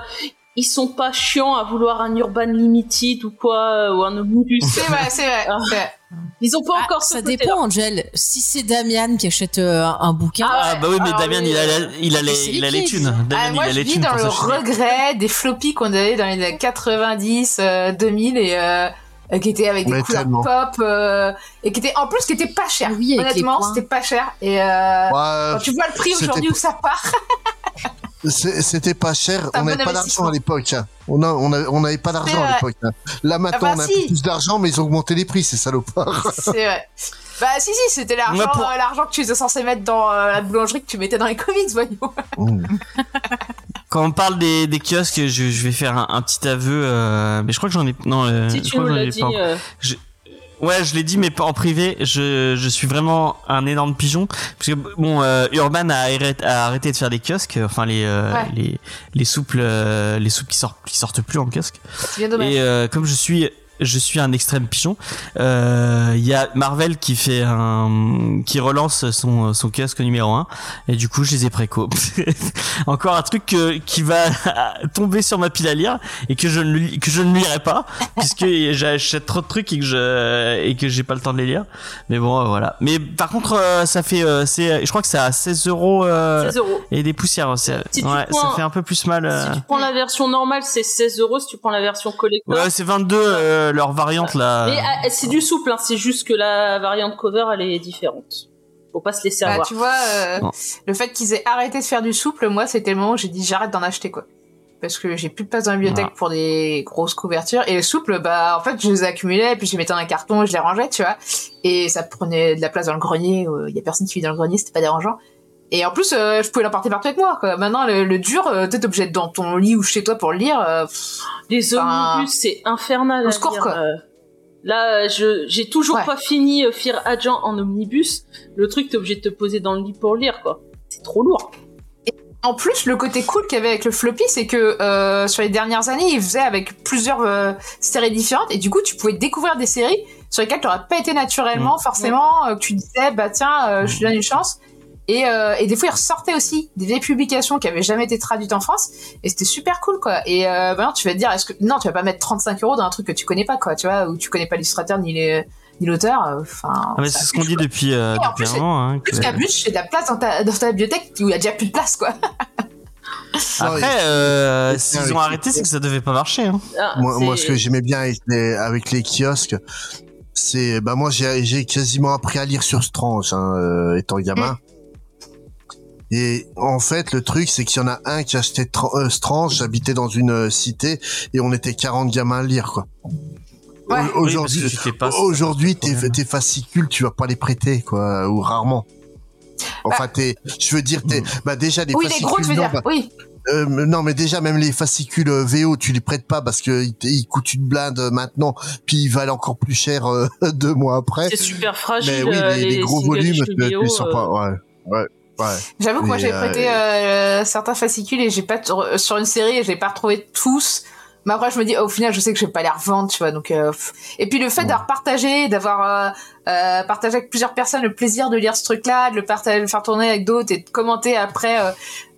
ils sont pas chiants à vouloir un Urban Limited ou quoi, euh, ou un omnibus. C'est vrai, c'est vrai. Ah. vrai. Ils ont pas Ah, encore ce ça dépend, Angel. Si c'est Damian qui achète euh, un, bouquin, Ah Ah bah oui, mais Ah Damien, oui, il a, euh, il a les, il a les thunes. Damien, Ah, moi, il a je les vis dans le regret des floppies qu'on avait dans les années 90, euh, 2000 et euh, qui étaient avec des Mais couleurs tellement. pop euh, et qui étaient en plus qui étaient pas chères. Ah oui, Honnêtement, c'était pas cher et euh, Ouais, quand tu vois le prix aujourd'hui où ça part, c'était pas cher. Un On bon n'avait pas d'argent à l'époque. hein. On a, on on n'avait pas d'argent à l'époque. hein. Là maintenant, bah on a si. plus d'argent, mais ils ont augmenté les prix, ces salopards. c'est vrai. Bah si si, c'était l'argent pour- euh, l'argent que tu étais censé mettre dans euh, la boulangerie que tu mettais dans les comics, voyons. Mmh. Quand on parle des, des kiosques, je, je vais faire un, un petit aveu, euh, mais je crois que j'en ai, non, euh, Si je tu crois nous que j'en l'as ai dit, euh, Ouais, je l'ai dit, mais en privé. Je, je suis vraiment un énorme pigeon. Parce que bon, euh, Urban a arrêté, a arrêté de faire des kiosques, enfin les euh, Ouais. les les souples, euh, les soupes qui sortent qui sortent plus en kiosque. C'est bien dommage. Et euh, comme je suis je suis un extrême pigeon, euh, il y a Marvel qui fait un qui relance son son kiosque numéro 1 et du coup je les ai préco. Encore un truc que- qui va tomber sur ma pile à lire et que je ne que je ne lirai pas puisque j'achète trop de trucs et que je et que j'ai pas le temps de les lire. Mais bon euh, voilà. Mais par contre euh, ça fait euh, c'est je crois que c'est à 16 euros euh, 16 euros. et des poussières. Si ouais, prends- ça fait un peu plus mal. euh. Si tu prends la version normale, c'est 16 euros. Si tu prends la version collector, Ouais, c'est 22 euh, leur variante là. mais ah, c'est du souple. Hein. C'est juste que la variante cover, elle est différente. Faut pas se laisser Bah, avoir. tu vois, euh, le fait qu'ils aient arrêté de faire du souple, moi, c'était le moment où j'ai dit j'arrête d'en acheter, quoi. Parce que j'ai plus de place dans la bibliothèque Voilà. pour des grosses couvertures. Et le souple, bah, en fait, je les accumulais, puis je les mettais dans un carton, je les rangeais, tu vois. Et ça prenait de la place dans le grenier. Il y a personne qui vit dans le grenier, c'était pas dérangeant. Et en plus, euh, je pouvais l'emporter partout avec moi, quoi. Maintenant, le, le dur, euh, t'es obligé d'être dans ton lit ou chez toi pour le lire. euh, pff, Les omnibus, c'est infernal. au lire, quoi. euh. Là, euh, je j'ai toujours Ouais. pas fini euh, Fear Agent en omnibus. Le truc, t'es obligé de te poser dans le lit pour le lire, quoi. C'est trop lourd. En plus, le côté cool qu'il y avait avec le floppy, c'est que euh, sur les dernières années, il faisait avec plusieurs euh, séries différentes, et du coup, tu pouvais découvrir des séries sur lesquelles tu n'aurais pas été naturellement, forcément, euh, que tu disais, bah tiens, euh, je lui donne une chance. Et, euh, et des fois, il ressortait aussi des vieilles publications qui avaient jamais été traduites en France, et c'était super cool, quoi. Et euh, maintenant, tu vas te dire, est-ce que non, tu vas pas mettre 35 euros dans un truc que tu connais pas, quoi, tu vois, où tu connais pas l'illustrateur ni les ni l'auteur. euh, Enfin, Ah, mais c'est ce qu'on dit quoi. depuis, euh, Et en depuis plus, un moment. Hein, que- Plus qu'un but, j'ai de la place dans ta, dans ta bibliothèque où il y a déjà plus de place, quoi. Après, euh, s'ils ont arrêté, c'est que ça devait pas marcher. Hein. Ah, Moi, c'est- moi, ce que j'aimais bien avec les, avec les kiosques, c'est, bah, moi, j'ai, j'ai quasiment appris à lire sur Strange, hein, euh, étant gamin. Et en fait, le truc, c'est qu'il y en a un qui achetait euh, Strange, j'habitais dans une euh, cité, et on était 40 gamins à lire, quoi. Ouais. Au- Aujourd'hui, Oui, aujourd'hui, tes, tes fascicules, tu vas pas les prêter, quoi, ou rarement. Enfin, t'es, je veux dire, t'es, bah, déjà, les oui, les fascicules, gros, tu veux non, dire. bah, Oui. euh, non, mais déjà même les fascicules euh, VO, tu les prêtes pas parce que ils, coûtent une blinde euh, maintenant, puis ils valent encore plus cher euh, deux mois après. c'est super fragile. Mais oui, les, les gros volumes, chez tu, euh, pas. Ouais, ouais, ouais. J'avoue que moi j'ai euh, prêté euh, certains fascicules et j'ai pas t- sur une série et j'ai pas retrouvé tous. Mais après je me dis oh, au final je sais que je vais pas les revendre tu vois donc euh, et puis le fait d'avoir partagé d'avoir euh, euh, partagé avec plusieurs personnes le plaisir de lire ce truc là de le partager de le faire tourner avec d'autres et de commenter après euh,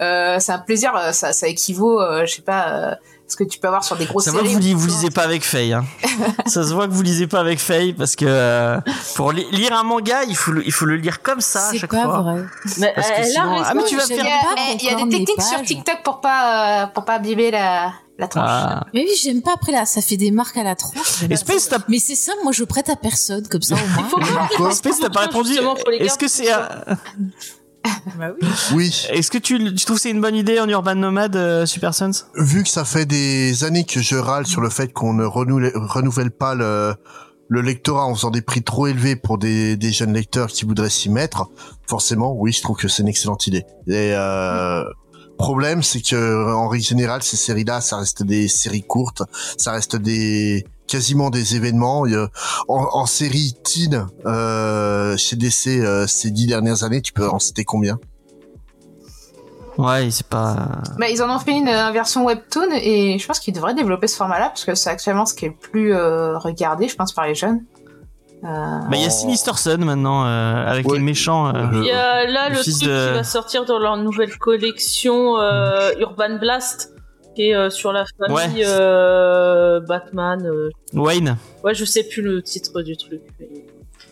euh, c'est un plaisir euh, ça ça équivaut euh, je sais pas euh, ce que tu peux avoir sur des grosses Ça voit séries que vous, li- vous lisez pas avec Faye. Hein. ça se voit que vous lisez pas avec Faye parce que euh, pour li- lire un manga, il faut le, il faut le lire comme ça à c'est chaque pas fois. vrai. Mais Parce que elle a sinon- raison. Ah, mais tu vas faire- il y a, pas eh, il y a des techniques sur. TikTok pour pas euh, pour pas abîmer la la tranche Ah. Mais oui, j'aime pas après là, ça fait des marques à la tronche. ça. t'as Mais c'est ça, moi je prête à personne comme ça au Il faut moins. Space, t'as pas répondu. Est-ce que c'est, euh, Oui, est-ce que tu, tu trouves que c'est une bonne idée en Urban Nomade, euh, Super Sons? Vu que ça fait des années que je râle sur le fait qu'on ne renouvelle, renouvelle pas le le lectorat en faisant des prix trop élevés pour des, des jeunes lecteurs qui voudraient s'y mettre, forcément, oui, je trouve que c'est une excellente idée. Et euh, problème, c'est que en règle générale, ces séries-là, ça reste des séries courtes, ça reste des quasiment des événements. En, en série teen, euh, chez DC, euh, ces dix dernières années, tu peux en citer combien? Ouais, c'est pas. Bah, ils en ont fait une euh, version webtoon et je pense qu'ils devraient développer ce format-là parce que c'est actuellement ce qui est le plus euh, regardé, je pense, par les jeunes. Euh, Bah, il y a Sinister Sun maintenant euh, avec Ouais. les méchants. euh, Il y a là Le le, truc de- qui va sortir dans leur nouvelle collection euh, Urban Blast, qui est euh, sur la famille Ouais. euh, Batman. euh. Wayne, Ouais, je sais plus le titre du truc. mais-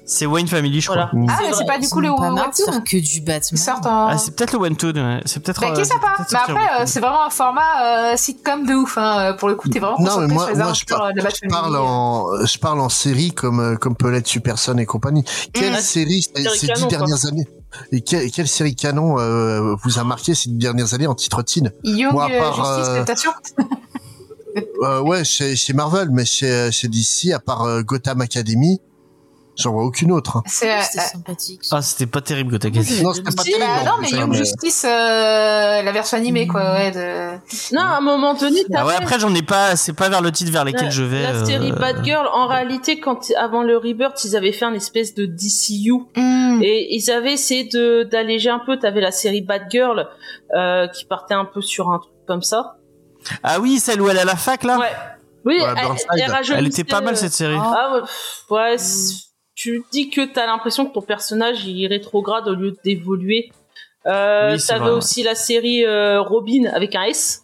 c'est Wayne Family, je Voilà. crois. Ah, mais c'est pas du coup le de webtoon que du Batman. Ah, c'est peut-être le One Toon, ouais. c'est peut-être. Bah, qui est sympa. Mais après, euh, c'est vraiment un format euh, sitcom de ouf. Hein. Pour le coup, t'es vraiment Non, mais moi, sur les moi, je, par- de parle en, je parle en série comme comme peut l'être Superson et compagnie. Quelle Mm. série ces dix dernières années et quelle, quelle série canon euh, vous a marqué ces dernières années en titre teen Young Moi, à euh, part, Justice, euh, euh, Ouais, chez, chez Marvel, mais chez chez DC, à part Gotham Academy, j'en vois aucune autre. hein. C'est euh, C'était sympathique. Ah, c'était pas terrible, Gotham Academy. Non, c'était pas Si, terrible. bah, non, mais hein, Young mais- Justice, euh, la version animée, quoi, ouais. De... Non, à un moment donné, Ah ouais, après, j'en ai pas. C'est pas vers le titre vers lequel la, je vais. la série euh, Batgirl. En réalité, quand avant le Rebirth, ils avaient fait un espèce de DCU Mm. et ils avaient essayé de d'alléger un peu. T'avais la série Batgirl euh, qui partait un peu sur un truc comme ça. Ah oui, celle où elle est à la fac là? Ouais. Oui, Ouais, elle, elle Elle rajeunissait, était pas mal euh, cette série. Ah ouais, pff, ouais. c'est- Tu dis que t'as l'impression que ton personnage il rétrograde au lieu d'évoluer. Euh, Oui, t'avais aussi la série euh, Robin avec un S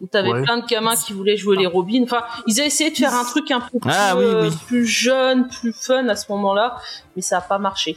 où t'avais Ouais. plein de gamins qui voulaient jouer les Robin. Enfin, ils ont essayé de faire un truc un peu plus, Ah oui, euh, oui. plus jeune, plus fun à ce moment-là, mais ça a pas marché.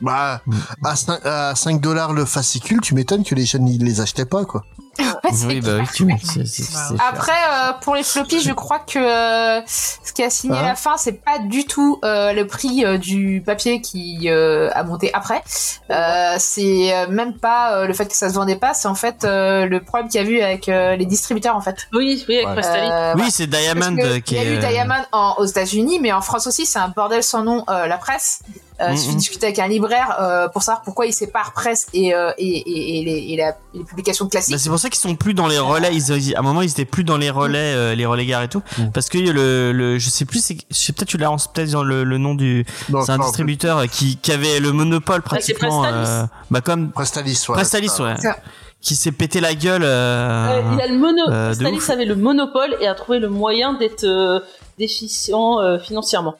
Bah, à 5, à 5 dollars le fascicule, tu m'étonnes que les jeunes ils les achetaient pas, quoi. Ouais, Oui, bah oui, c'est-. Après, euh, pour les floppies, je crois que euh, ce qui a signé Hein la fin, c'est pas du tout euh, le prix euh, du papier qui euh, a monté après. Euh, c'est même pas euh, le fait que ça se vendait pas, c'est en fait euh, le problème qu'il y a eu avec euh, les distributeurs en fait. Oui, oui, avec Ouais. Euh, Oui, c'est Diamond qui il y a eu Diamond en, aux États-Unis, mais en France aussi, c'est un bordel sans nom. euh, la presse. Euh, suffit de Mhm. discuter avec un libraire euh, pour savoir pourquoi il sépare presse et, euh, et, et, et les, et la- et les publications classiques. Bah, c'est pour ça qu'ils sont plus dans les relais. Ils, ils- à un moment, ils étaient plus dans les relais, euh, les relais gares et tout, Mm. parce que le, le, je sais plus, c'est, je sais peut-être tu l'as peut-être dans le, le nom du, c'est un distributeur qui, qui avait le monopole pratiquement, Prestalis. euh, bah comme Prestalis, ouais. Prestalis, ouais, Ça. qui s'est pété la gueule. euh, Euh, il a le mono. euh, avait le monopole et a trouvé le moyen d'être euh, déficient euh, financièrement.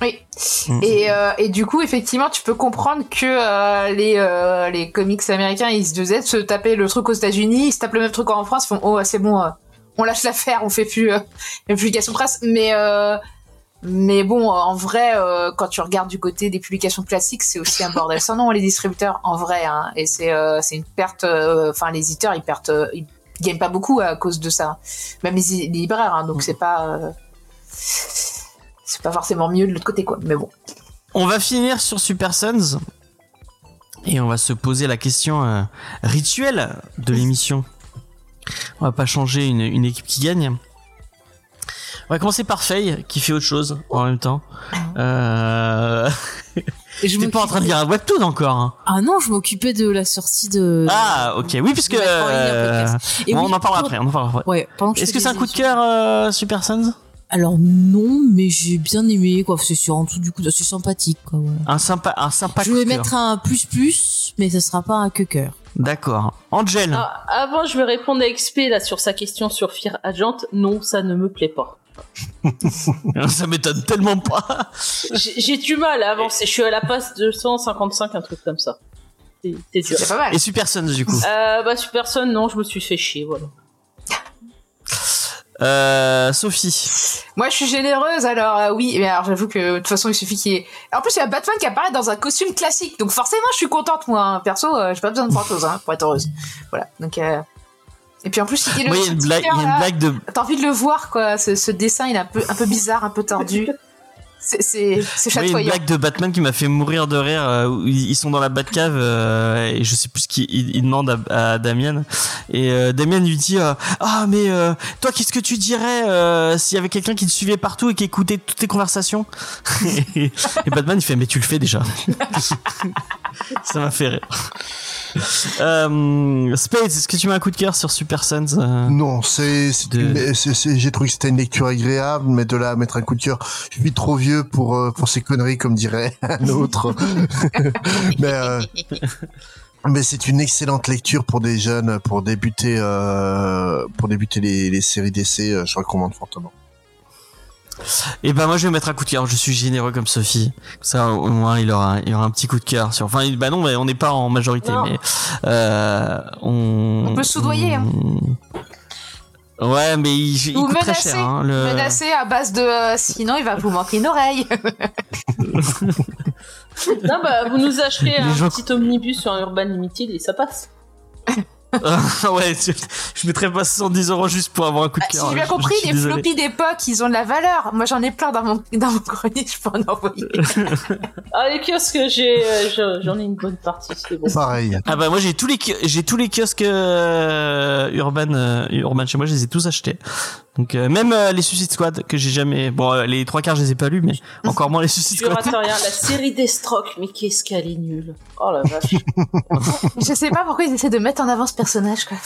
Oui. Mm. Et, euh, et du coup, effectivement, tu peux comprendre que euh, les, euh, les comics américains, ils se faisaient se taper le truc aux États-Unis, ils se tapent le même truc en France, ils font oh c'est bon, euh, on lâche l'affaire, on fait plus euh, une publication presse. Mais euh, mais bon, en vrai, euh, quand tu regardes du côté des publications classiques, c'est aussi un bordel sans nom les distributeurs, en vrai. Hein, et c'est euh, c'est une perte. euh, Enfin, les éditeurs, ils perdent, ils gagnent pas beaucoup à cause de ça. Même les, les libraires, hein, donc c'est pas. C'est pas forcément mieux de l'autre côté, quoi. Mais bon. On va finir sur Super Sons et on va se poser la question euh, rituelle de l'émission. On va pas changer une, une équipe qui gagne. On va commencer par Faye qui fait autre chose en même temps. Euh... Et je T'es pas en train de lire un webtoon encore. hein. Ah non, je m'occupais de la sortie de. Ah ok oui puisque euh. Et bon, oui, on en parlera pour- après. On en parlera après. Ouais, que Est-ce que faisais c'est un coup de cœur euh, Super Sons? Alors non, mais j'ai bien aimé quoi. C'est sur en dessous du coup, c'est sympathique quoi. Voilà. Un sympa un sympa je vais mettre un plus plus, mais ce sera pas un que cœur. D'accord. Angel. Ah, avant, je vais répondre à XP là sur sa question sur Fear Agent. Non, ça ne me plaît pas. Ça m'étonne tellement pas. J'ai du mal à avancer. Je suis à la passe 255, un truc comme ça. C'est c'est dur. C'est pas mal. Et Super Sons du coup. Euh, bah, sur personne, non, je me suis fait chier, voilà. Euh, Sophie. Moi, je suis généreuse, alors euh, oui. Mais alors, j'avoue que de toute façon, il suffit qu'il y ait. En plus, il y a Batman qui apparaît dans un costume classique, donc forcément, je suis contente, moi. hein. Perso, euh, j'ai pas besoin de grand chose hein, pour être heureuse. Voilà. Donc. Euh... Et puis en plus, il le y a une blague, il y a une là, blague de, T'as envie de le voir, quoi. Ce, ce dessin, il est un peu, un peu bizarre, un peu tordu. C'est c'est Oui, une chatoyant. blague de Batman qui m'a fait mourir de rire. euh, ils sont dans la Batcave euh, et je sais plus ce qu'il il, il demande à, à Damien. Et euh, Damien lui dit euh, Ah, mais euh, toi, qu'est-ce que tu dirais euh, s'il y avait quelqu'un qui te suivait partout et qui écoutait toutes tes conversations? Et, et Batman il fait Mais tu le fais déjà. Ça m'a fait rire. Euh, Spades, est-ce que tu mets un coup de cœur sur Super Sons euh Non, c'est, c'est De- une- c'est- c'est- j'ai trouvé que c'était une lecture agréable, mais de là à mettre un coup de cœur, je suis trop vieux pour euh, pour ces conneries, comme dirait un autre. mais euh, mais c'est une excellente lecture pour des jeunes, pour débuter euh, pour débuter les, les séries d'essais. euh, Je recommande fortement. Et ben moi je vais mettre un coup de cœur. Je suis généreux comme Sophie. Comme Ça au moins il aura il aura un petit coup de cœur sur. Enfin bah non mais on n'est pas en majorité Non. mais euh, on. On peut soudoyer, hein. Ouais mais il, il Ou coûte très menacer, cher. Hein, le... menacé à base de euh, sinon il va vous manquer une oreille. Non, bah, vous nous acheterez Les un gens- petit omnibus sur un Urban Limited et ça passe. ouais je, je mettrais pas 70 euros juste pour avoir un coup de Ah, si cœur. j'ai bien Je- compris, je suis les désolé. floppies d'époque, ils ont de la valeur. Moi j'en ai plein dans mon dans mon grenier, je peux en envoyer. Ah, les kiosques, j'ai, euh, je- j'en ai une bonne partie, c'est bon. Pareil. Ah bah moi j'ai tous les ki- j'ai tous les kiosques euh, urban euh, urban chez moi je les ai tous achetés donc euh, même euh, les Suicide Squad que j'ai jamais bon euh, les trois quarts je les ai pas lus mais encore moins les Suicide Squad rien, la série des strokes, mais qu'est-ce qu'elle est nulle. Oh la vache. je sais pas pourquoi ils essaient de mettre en avant ce personnage quoi.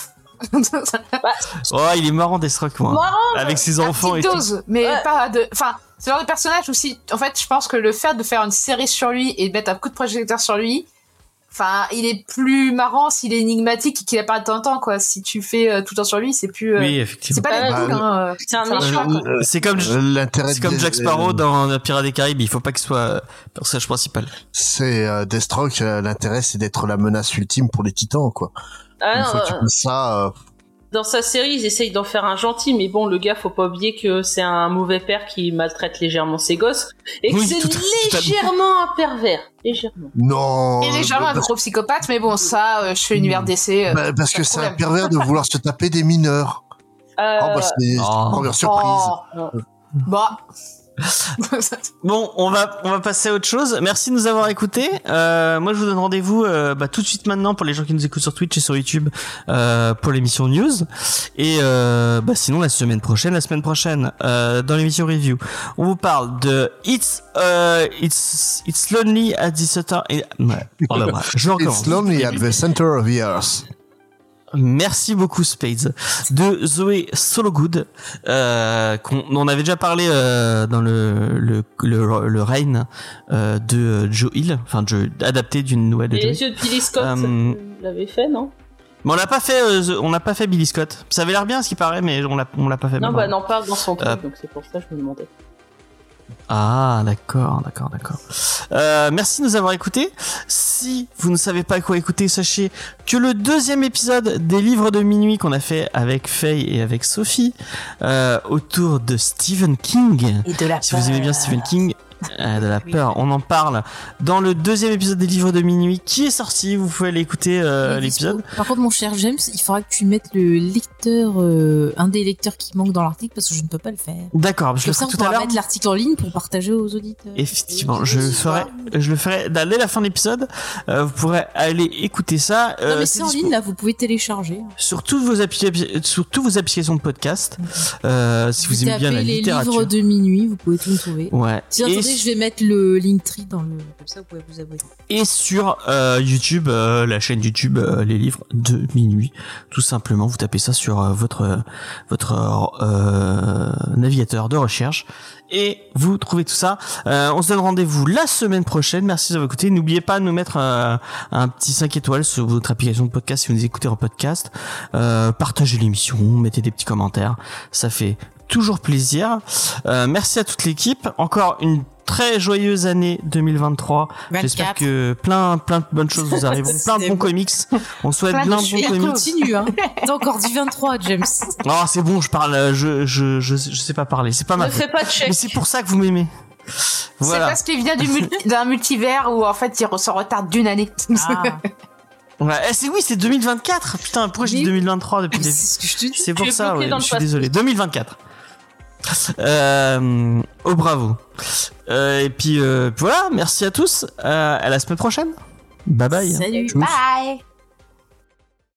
oh il est marrant Deathstroke moi Marrant, avec ses À enfants et tout mais Ouais. pas de. Enfin, ce genre de personnage aussi. En fait, je pense que le fait de faire une série sur lui et de mettre un coup de projecteur sur lui, enfin, il est plus marrant s'il est énigmatique et qu'il apparaît de temps en temps, quoi. Si tu fais euh, tout le temps sur lui, c'est plus. euh, oui c'est effectivement pas les Bah, le- hein. C'est un méchant, pas, c'est comme L'intérêt c'est comme Jack Sparrow euh, dans Pirates des Caraïbes il faut pas qu'il soit personnage principal C'est euh, Deathstroke. euh, L'intérêt, c'est d'être la menace ultime pour les titans, quoi. Ah, Une non, fois que tu euh, fais ça, euh, dans sa série, ils essayent d'en faire un gentil, mais bon, le gars, faut pas oublier que c'est un mauvais père qui maltraite légèrement ses gosses, et que Oui, c'est légèrement un pervers. Légèrement. non. Et légèrement un gros psychopathe, mais bon, ça, euh, je fais univers d'essai. euh, bah, parce que c'est un pervers de vouloir se taper des mineurs. Euh, Oh, bah, c'est Oh. première surprise. Oh. Bah. Bon, on va on va passer à autre chose. Merci de nous avoir écoutés. Euh, moi, je vous donne rendez-vous euh, bah, tout de suite maintenant pour les gens qui nous écoutent sur Twitch et sur YouTube euh, pour l'émission news. Et euh, bah, sinon, la semaine prochaine, la semaine prochaine, euh, dans l'émission review, on vous parle de It's euh, It's It's Lonely at the Center. Et... Ouais. Oh là, je recommence. It's lonely at the center of the earth. Merci beaucoup Spades. De Zoé Sologood euh, qu'on on avait déjà parlé euh, dans le le le, le Reign euh, de Joe Hill enfin Joe, adapté d'une nouvelle de Joe les yeux de Billy Scott, Euh, l'avez fait, non? Mais on l'a pas fait on n'a pas fait Billy Scott. Ça avait l'air bien ce qui paraît mais on l'a on l'a pas fait Non, bah, n'en parle dans son truc, donc c'est pour ça que je me demandais. Ah, d'accord, d'accord, d'accord. Euh, merci de nous avoir écoutés. Si vous ne savez pas quoi écouter, sachez que le deuxième épisode des livres de minuit qu'on a fait avec Faye et avec Sophie euh, autour de Stephen King. Et de la Si vous aimez bien. Stephen King, euh, de la peur, on en parle dans le deuxième épisode des livres de minuit qui est sorti. Vous pouvez aller écouter euh, l'épisode. Par contre, mon cher James, il faudra que tu mettes le lecteur, euh, un des lecteurs qui manque dans l'article parce que je ne peux pas le faire. D'accord, je Comme le ça, ferai on tout à l'heure. mettre l'article en ligne pour partager aux auditeurs. Effectivement, je le ferai, je le ferai dès la fin de l'épisode. Euh, vous pourrez aller écouter ça. Non, mais c'est en ligne, là, vous pouvez télécharger. sur toutes vos appli- sur toutes vos applications de podcast. Si vous, aimez bien la les littérature. livres de minuit, vous pouvez tout trouver. Ouais. Si Et, je vais mettre le Linktree dans le. Comme ça, vous pouvez vous abonner. et sur euh, YouTube, euh, la chaîne YouTube, euh, les livres de minuit. Tout simplement, vous tapez ça sur euh, votre votre euh, navigateur de recherche et vous trouvez tout ça. Euh, on se donne rendez-vous la semaine prochaine. Merci d'avoir écouté. N'oubliez pas de nous mettre un petit 5 étoiles sur votre application de podcast si vous nous écoutez en podcast. Partagez l'émission, mettez des petits commentaires. Ça fait toujours plaisir. Euh, merci à toute l'équipe. Encore une très joyeuse année 2023. J'espère 24. que plein plein de bonnes choses vous arriveront, plein de bons comics. On souhaite Plein de plein de chouettes bons Il comics. continue, hein. T'as encore dit 23, James. Non, c'est bon, je parle, euh, je, je, je, je sais pas parler, c'est pas ma Ne fais pas de chèque. Mais c'est pour ça que vous m'aimez. C'est parce qu'il vient du mul- d'un multivers où en fait il s'en retarde d'une année. Ah. Ouais, eh, c'est oui, c'est 2024. Putain, pourquoi j'ai dit Oui. 2023 depuis le C'est début ce que je te dis. C'est pour ça, ouais, je suis désolé. 2024. Euh, au bravo. Euh, et puis euh, voilà, merci à tous. Euh, à la semaine prochaine. Bye bye. Salut. Tchuss. Bye